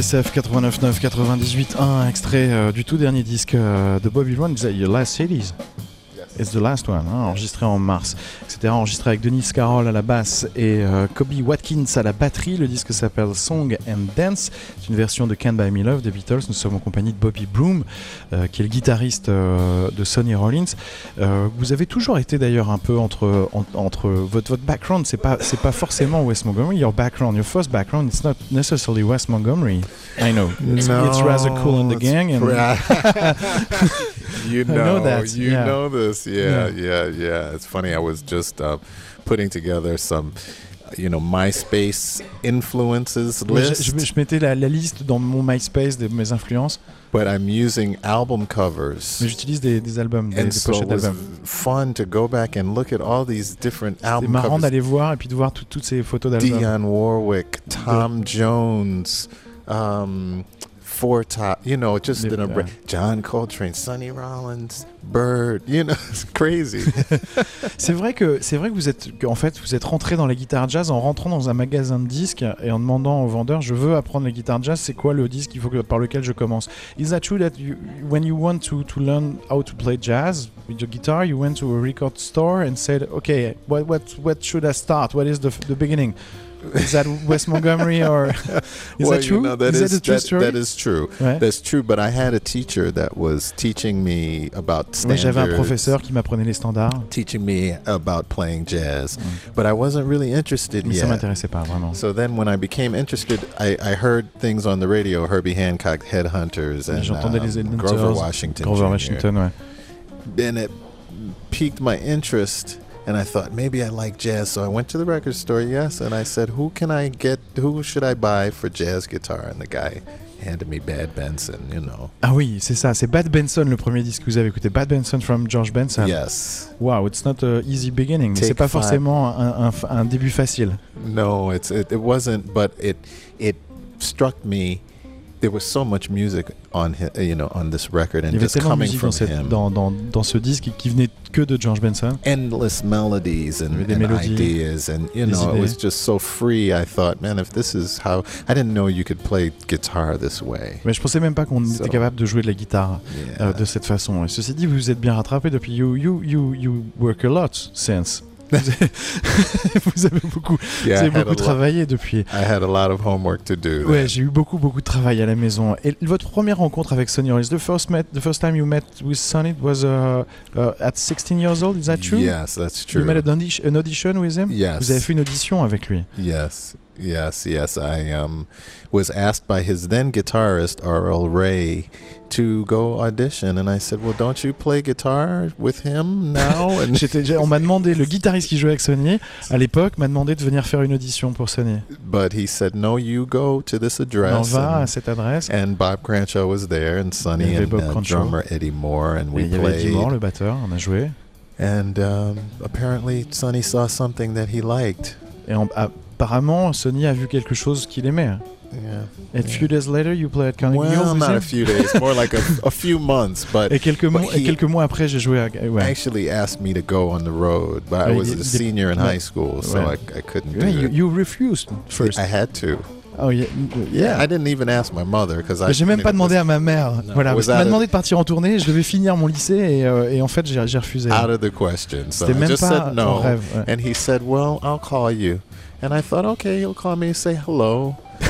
TSF 89.9 98.1, extrait euh, du tout dernier disque euh, de Bobby One, Your Last Cities. It's the Last One, hein, enregistré en mars. C'était enregistré avec Denise Carroll à la basse et euh, Kobe Watkins à la batterie. Le disque s'appelle Song and Dance. C'est une version de Can't Buy Me Love des Beatles. Nous sommes en compagnie de Bobby Bloom, euh, qui est le guitariste euh, de Sonny Rollins. Euh, vous avez toujours été d'ailleurs un peu entre, en- entre votre, votre background, c'est pas, c'est pas forcément West Montgomery. Your background, your first background, it's not necessarily West Montgomery. I know. It's, it's rather cool in the gang. And, you know know, that, you yeah. know this. Yeah, Yeah. yeah, yeah, It's funny. I was just uh, putting together some, you know, MySpace influences Ouais, je, list, je- je mettais la, la liste dans mon MySpace de mes influences, but I'm using album covers. mais j'utilise des, des albums, des, And des so pochettes d'albums. fun to go back and look at all these different C'est album marrant covers. d'aller voir et puis de voir tout- toutes ces photos d'albums. Dionne Warwick, Tom Jones, um, Four Top, you know, just Yeah. in a bra- John Coltrane, Sonny Rollins, Bird, you know, it's crazy. C'est vrai que c'est vrai que vous êtes en fait vous êtes rentré dans la guitare jazz en rentrant dans un magasin de disques et en demandant au vendeur je veux apprendre la guitare jazz c'est quoi le disque il faut que, par lequel je commence? Is that true that you, when you want to, to learn how to play jazz with your guitar you went to a record store and said okay what what what should I start? What is the the beginning? Is that West Montgomery or is well, that true You know, that is is that that- that is true. Ouais. That's true. But I had a teacher that was teaching me about standards. j'avais un professeur qui m'apprenait les standards teaching me about playing jazz, but I wasn't really interested mais ça m'intéressait pas vraiment. So then, when I became interested, I, I heard things on the radio: Herbie Hancock, Headhunters, and um, Grover Washington. Grover Washington ouais. and it piqued my interest and i thought maybe i like jazz so i went to the record store yes and i said who can i get who should i buy for jazz guitar? And the guy handed me bad benson you know Ah oui, c'est ça, c'est Bad Benson le premier disque que vous avez écouté. Bad Benson from George Benson. yes Wow, it's not a easy beginning. C'est pas five. forcément un, un- un début facile. no it's it, it wasn't but it it struck me there was so much music on hi- you know on this record Il and y avait just tellement de coming musique from dans, cette- him dans, dans, dans ce disque qui venait que de George Benson. endless melodies and, Des and mélodies, ideas and you des know it was idées. just so free i thought man if this is how i didn't know you could play guitar this way Mais je pensais même pas qu'on So- était capable de jouer de la guitare yeah. euh, de cette façon. Et ceci dit, vous vous êtes bien rattrapé depuis. You, you, you, you work a lot since. Vous avez, beaucoup, Yeah, vous avez beaucoup lot- travaillé depuis. I had a lot of homework to do. Ouais, j'ai eu beaucoup beaucoup de travail à la maison. Et votre première rencontre avec Sonny Rollins, the first met, the first time you met with Sonny was uh, uh, at 16 years old, is that true? Yes, that's true. You made an audition, an audition with him? Yes. Vous avez fait une audition avec lui? Yes, yes, yes. I um, was asked by his then guitarist, R.L. Ray, to go audition. And I said, Well, don't you play guitar with him now? And on m'a demandé, le guitariste qui jouait avec Sonny à l'époque m'a demandé de venir faire une audition pour Sonny. but he said, No, you go to this On address. va à And, cette adresse. and Bob Cranshaw was there, and Sonny, and Bob uh, drummer Eddie Moore, and Et we il y avait Eddie played. Moore, le batteur, on a joué. And um, apparently, Sonny saw something that he liked. Et en- apparemment, Sonny a vu quelque chose qu'il aimait. Yeah. And a few days later, you played at Carnegie Hall Well, not a few days, more like a, a few months, but Et quelques, mois, et quelques mois après, j'ai joué à. Ouais. actually asked me to go on the road, but I was il- a senior in high school, so. I, I couldn't Yeah, do you, it. you refused first. I had to. Oh, yeah. Yeah, I didn't even ask my mother because I. J'ai même pas demandé à ma mère. No, voilà, was m'a demandé de partir en tournée. Je devais finir mon lycée et, euh, et en fait j'ai refusé. Out of the question, so C'était I même just pas no. rêve. ouais. And he said, "Well, I'll call you." And I thought, okay, he'll call me say hello.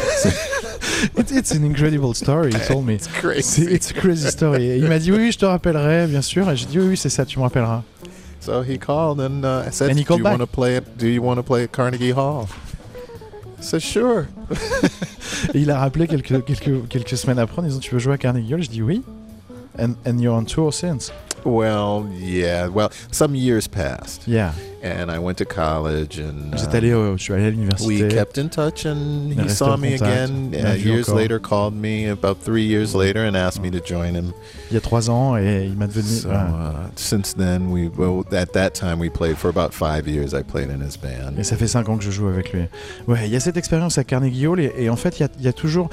It- it's an incredible story. He told me. It's C'est- crazy. It's a crazy story. Et il m'a dit oui, oui, je te rappellerai, bien sûr. Et j'ai dit oui, oui, c'est ça, tu me rappelleras. So he called and uh, I said, And he "Do called you back. want to play it? Do you want to play at Carnegie Hall?" I said, "Sure." Et il a rappelé quelques, quelques, quelques semaines après en disant tu veux jouer à Carnegie Hall? Je dis oui. And, and you're on tour since. Well, yeah. Well, some years passed, Yeah. and I went to college, and Vous êtes allé, au- je suis allé à we l'université. kept in touch, and he saw en me contact. again a uh, years encore. later. Called me about three years later and asked me to join him. Il y a trois ans et il m'a devenu. So voilà. uh, since then, we well at that time we played for about five years. I played in his band. Et ça fait 5 ans que je joue avec lui. Ouais, il y a cette expérience à Carnegie Hall et, et en fait, il y a, il y a toujours.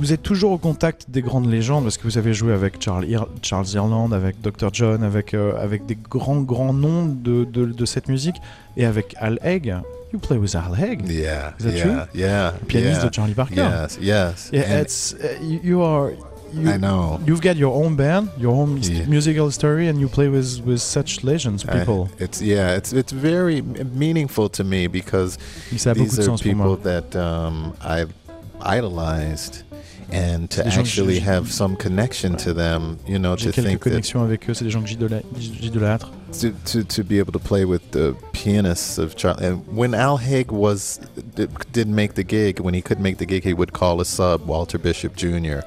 Vous, êtes toujours au contact des grandes légendes parce que vous avez joué avec Charles, Ir- Charles Ireland, avec Dr. John, avec, euh, avec des grands, grands noms de, de, de cette musique et avec Al Haig. You play with Al Haig, Yeah, Is that yeah, true? yeah, pianiste yeah. de Charlie Parker. Yes, yes. Yeah, And it's, uh, you, are. you, I know. You've got your own band, your own Yeah. musical history, and you play with with such legends, I- people. it's yeah, it's it's very meaningful to me because these are people that um, I idolized, and to C'est des gens que actually have some connection to them, you know, to think that connexions avec eux, c'est des gens que j'idolâtre. to, to to be able to play with the pianists of Charlie. And when Al Haig was did, didn't make the gig, when he couldn't make the gig, he would call a sub, Walter Bishop Jr.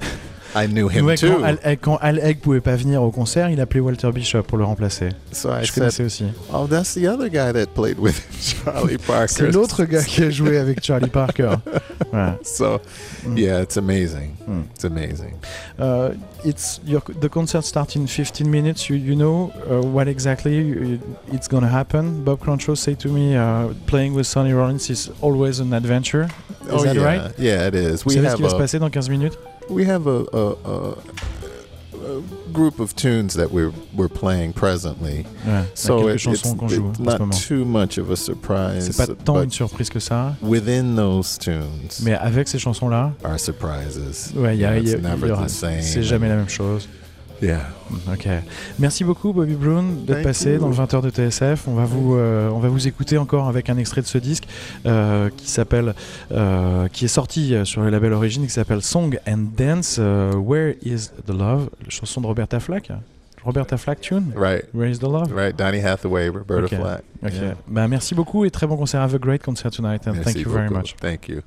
I knew him Ouais, too. quand, Al, eh, quand Al Egg pouvait pas venir au concert, il appelait Walter Bishop pour le remplacer. so I Je said, connaissais aussi. "Oh, that's the other guy that played with Charlie Parker." C'est l'autre gars qui a joué avec Charlie Parker. Voilà. So, Mm. yeah, it's amazing. Mm. It's amazing. Uh, it's your, the concert starts in 15 minutes. You, you know uh, what exactly you- it's gonna happen. Bob Crenshaw said to me, uh, playing with Sonny Rollins is always an adventure. Is oh that yeah, right? yeah, it is. Vous We savez ce have qui va se passer dans 15 minutes? We have a, a, a, a group of tunes that we're we're playing presently. Ouais, y a So it, it's, chansons it's not too much of a surprise. C'est pas tant une surprise que ça, within those tunes mais avec ces chansons-là, are surprises. ouais, il y a- y a- never il y aura- c'est jamais la même chose. Yeah. Ok. Merci beaucoup Bobby Brown d'être passé you. dans le 20h de TSF. On va vous, euh, on va vous écouter encore avec un extrait de ce disque euh, qui s'appelle, euh, qui est sorti sur le label Origine, qui s'appelle Song and Dance. Where is the Love? La chanson de Roberta Flack. Roberta Flack tune? Right. Where is the Love? Right. Donny Hathaway, Roberta. Flack. Ok. Yeah. Bah, merci beaucoup et très bon concert. Have a great concert tonight and Merci thank you very beaucoup. much. Thank you.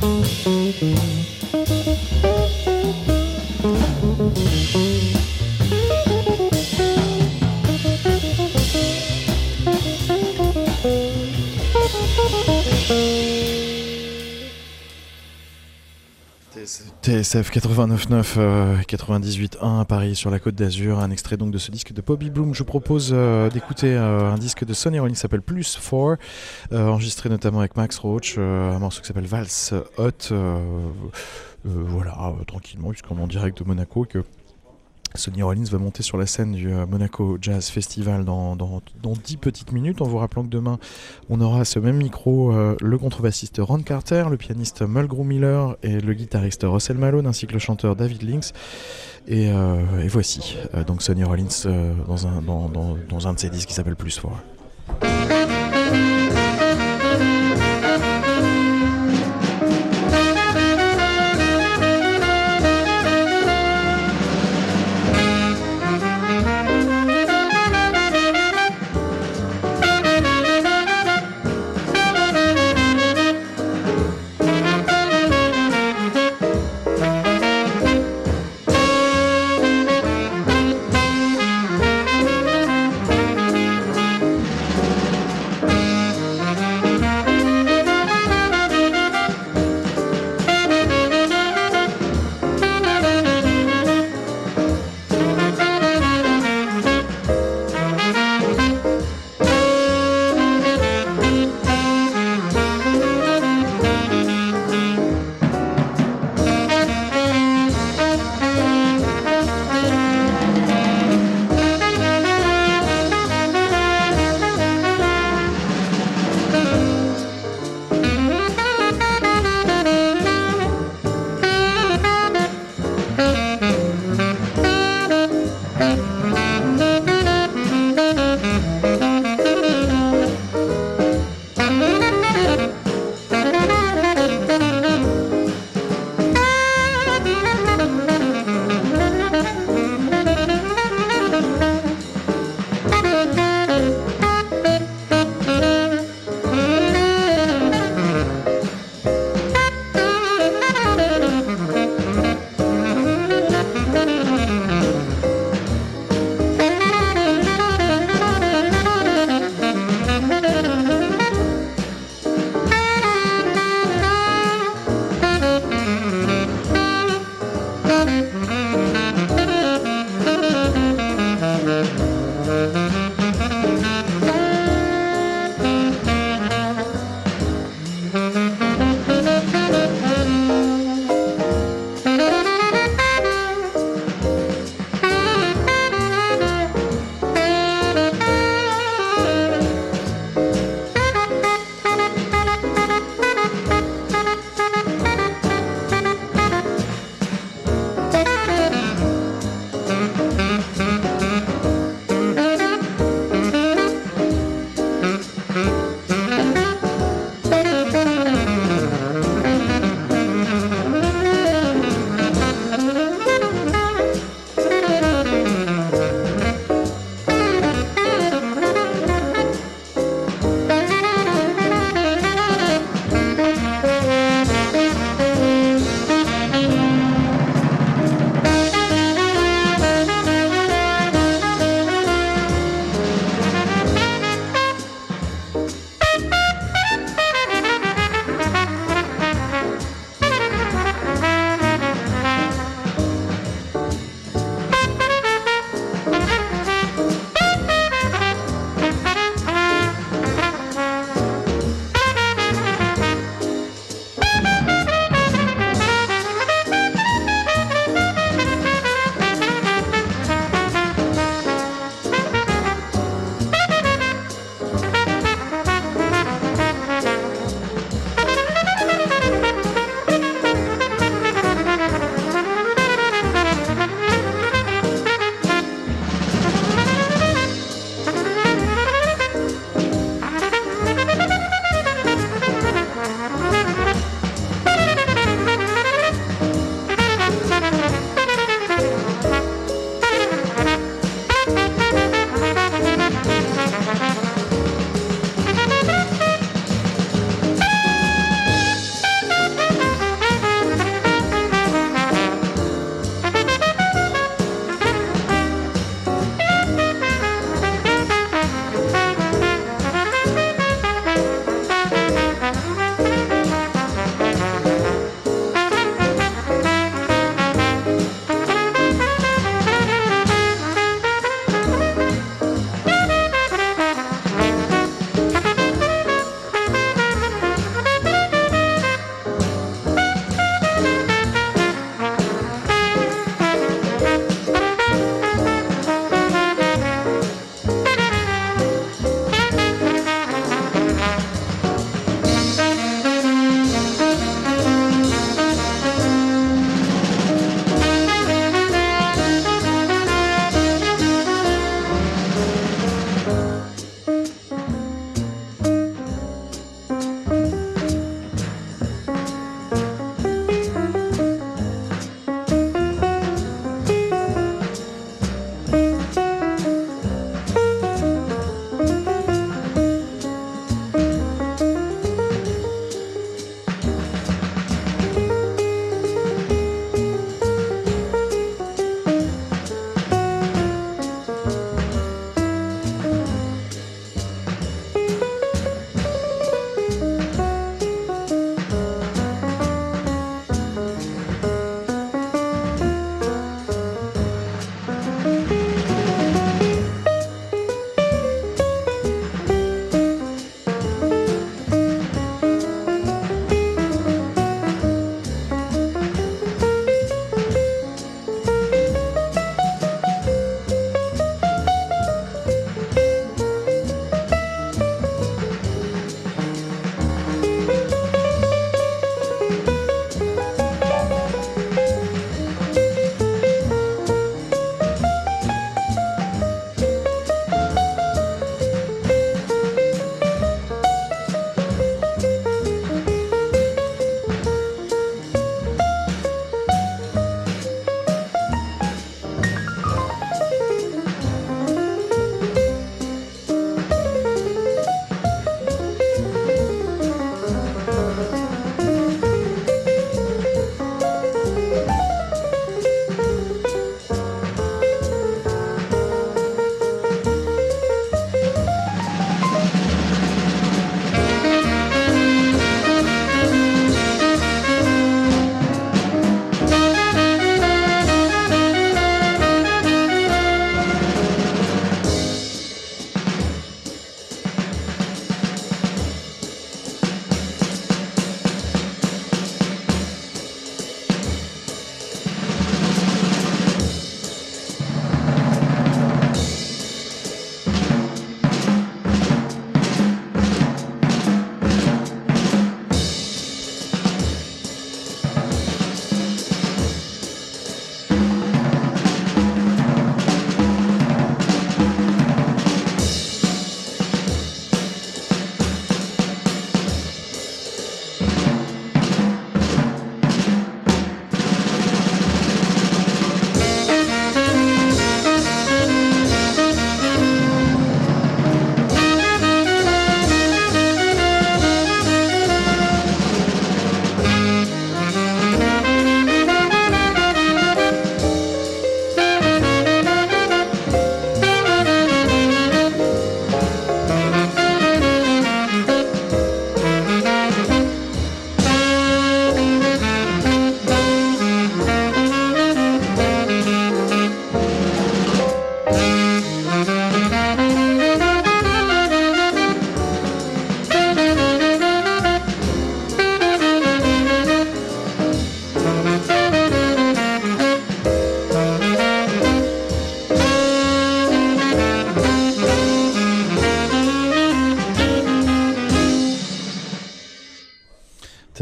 thank you. TSF 89.9, euh, 98.1 à Paris sur la Côte d'Azur, un extrait donc de ce disque de Bobby Bloom. Je propose euh, d'écouter euh, un disque de Sonny Rollins qui s'appelle Plus 4, enregistré notamment avec Max Roach, un morceau qui s'appelle Vals Hot. voilà, tranquillement, puisqu'on est en direct de Monaco et que Sonny Rollins va monter sur la scène du euh, Monaco Jazz Festival dans, dans, 10 petites minutes, en vous rappelant que demain on aura à ce même micro euh, le contrebassiste Ron Carter, le pianiste Mulgrew Miller et le guitariste Russell Malone ainsi que le chanteur David Lynx. Et, euh, voici donc Sonny Rollins dans, un, dans, dans, un de ses disques qui s'appelle Plus Fort.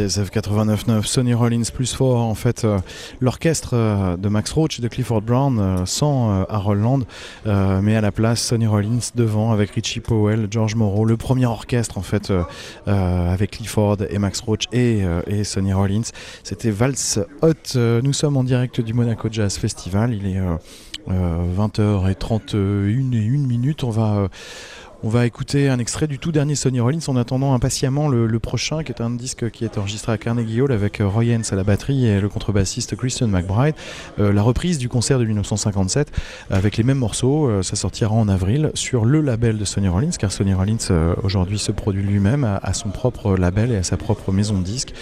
TSF 89.9, Sonny Rollins plus fort, en fait, euh, l'orchestre euh, de Max Roach et de Clifford Brown euh, sans Harold Land, mais à la place Sonny Rollins devant avec Richie Powell, George Morrow, le premier orchestre en fait avec Clifford et Max Roach et, et Sonny Rollins. C'était Vals Hot. nous sommes en direct du Monaco Jazz Festival. Il est 20h31 et 1 minute. On va on va écouter un extrait du tout dernier Sonny Rollins en attendant impatiemment le, prochain, qui est un disque qui est enregistré à Carnegie Hall avec euh, Roy Hens à la batterie et le contrebassiste Christian McBride. Euh, la reprise du concert de 1957 avec les mêmes morceaux, euh, ça sortira en avril sur le label de Sonny Rollins, car Sonny Rollins aujourd'hui se produit lui-même à, son propre label et à sa propre maison de disques.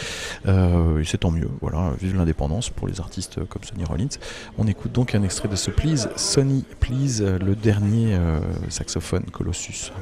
et c'est tant mieux, voilà, vive l'indépendance pour les artistes comme Sonny Rollins. On écoute donc un extrait de ce Please, Sonny Please, le dernier saxophone Colossus. isso.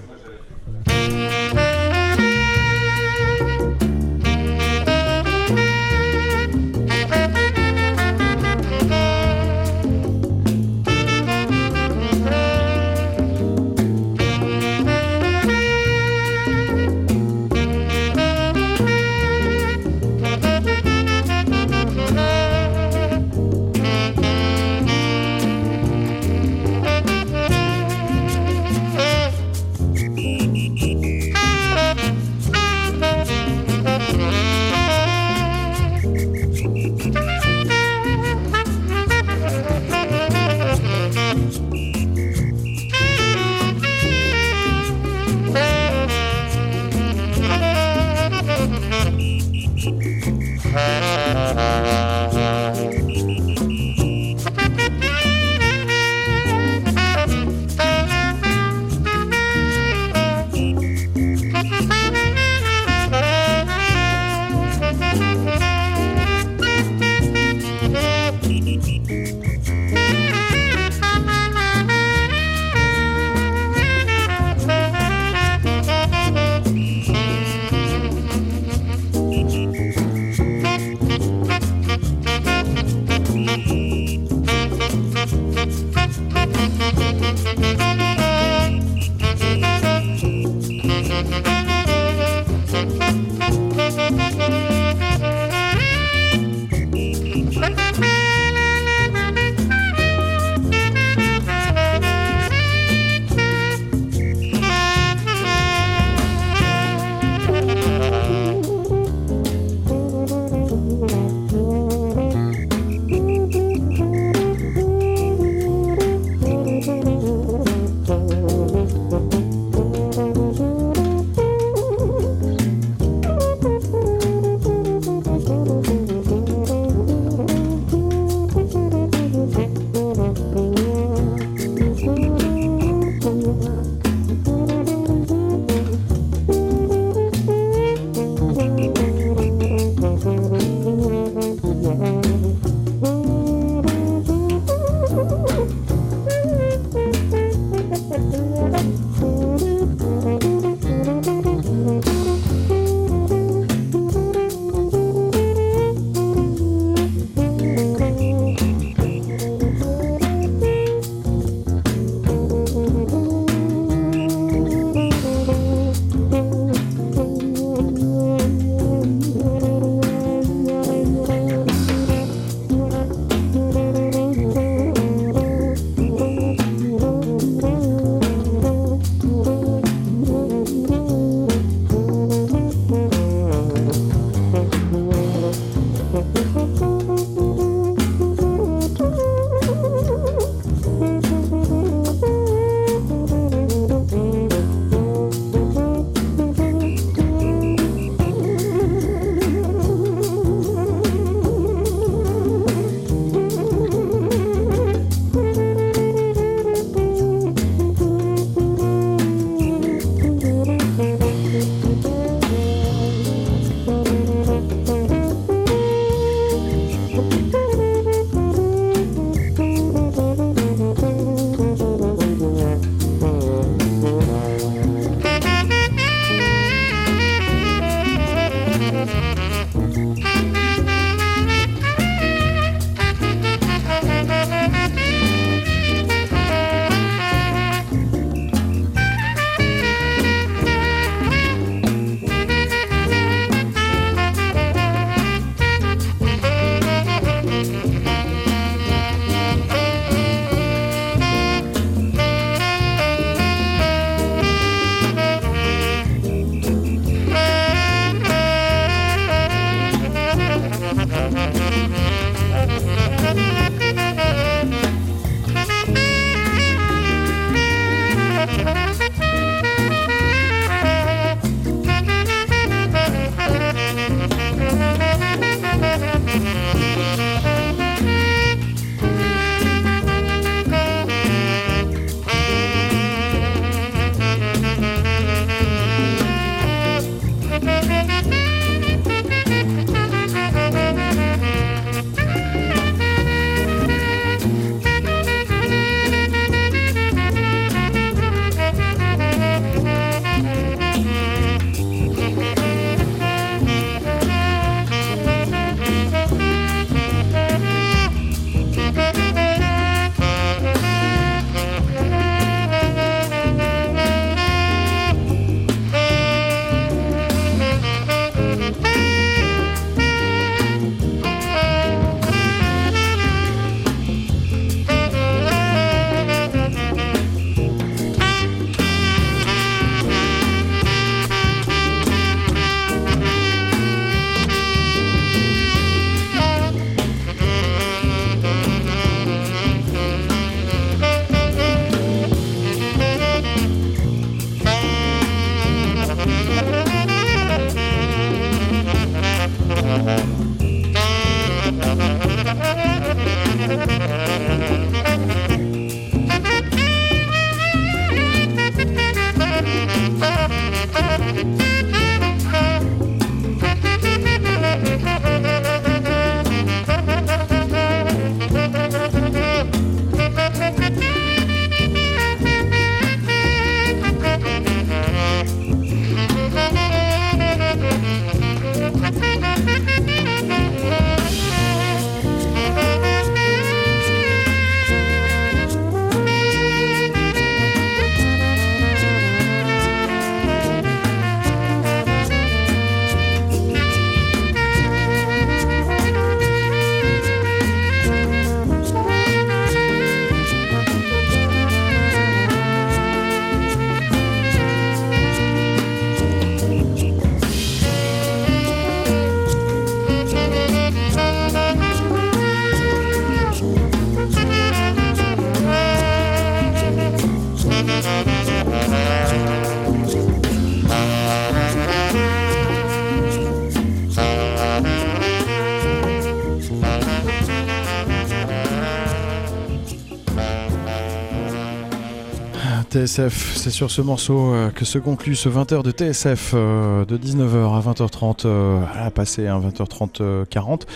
TSF, c'est sur ce morceau euh, que se conclut ce 20h de TSF euh, de 19h à 20h30, euh, à passer à 20h30 40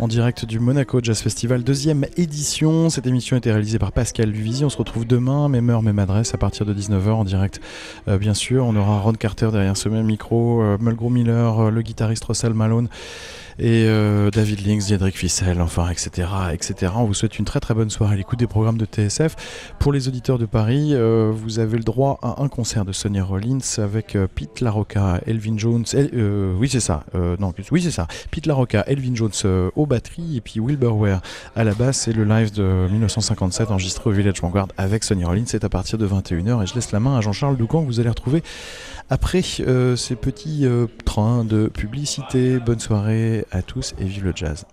en direct du Monaco Jazz Festival, deuxième édition. Cette émission été réalisée par Pascal Duvizy. On se retrouve demain, même heure, même adresse, à partir de 19h en direct. bien sûr, on aura Ron Carter derrière ce même micro, Mulgrew Miller, le guitariste Russell Malone et euh, David Links, Diedrich Fissel, enfin, etc., etc. On vous souhaite une très très bonne soirée à l'écoute des programmes de TSF. Pour les auditeurs de Paris, euh, vous avez le droit à un concert de Sonia Rollins avec euh, Pete LaRocca, Elvin Jones, oui c'est ça, non, oui c'est ça, Pete LaRocca, Elvin Jones aux batteries et puis Wilbur Ware à la basse. C'est le live de 1957 enregistré au Village Vanguard avec Sonia Rollins. C'est à partir de 21h et je laisse la main à Jean-Charles Doucan vous allez retrouver après ces petits trains de publicité. Bonne soirée à tous et vive le jazz.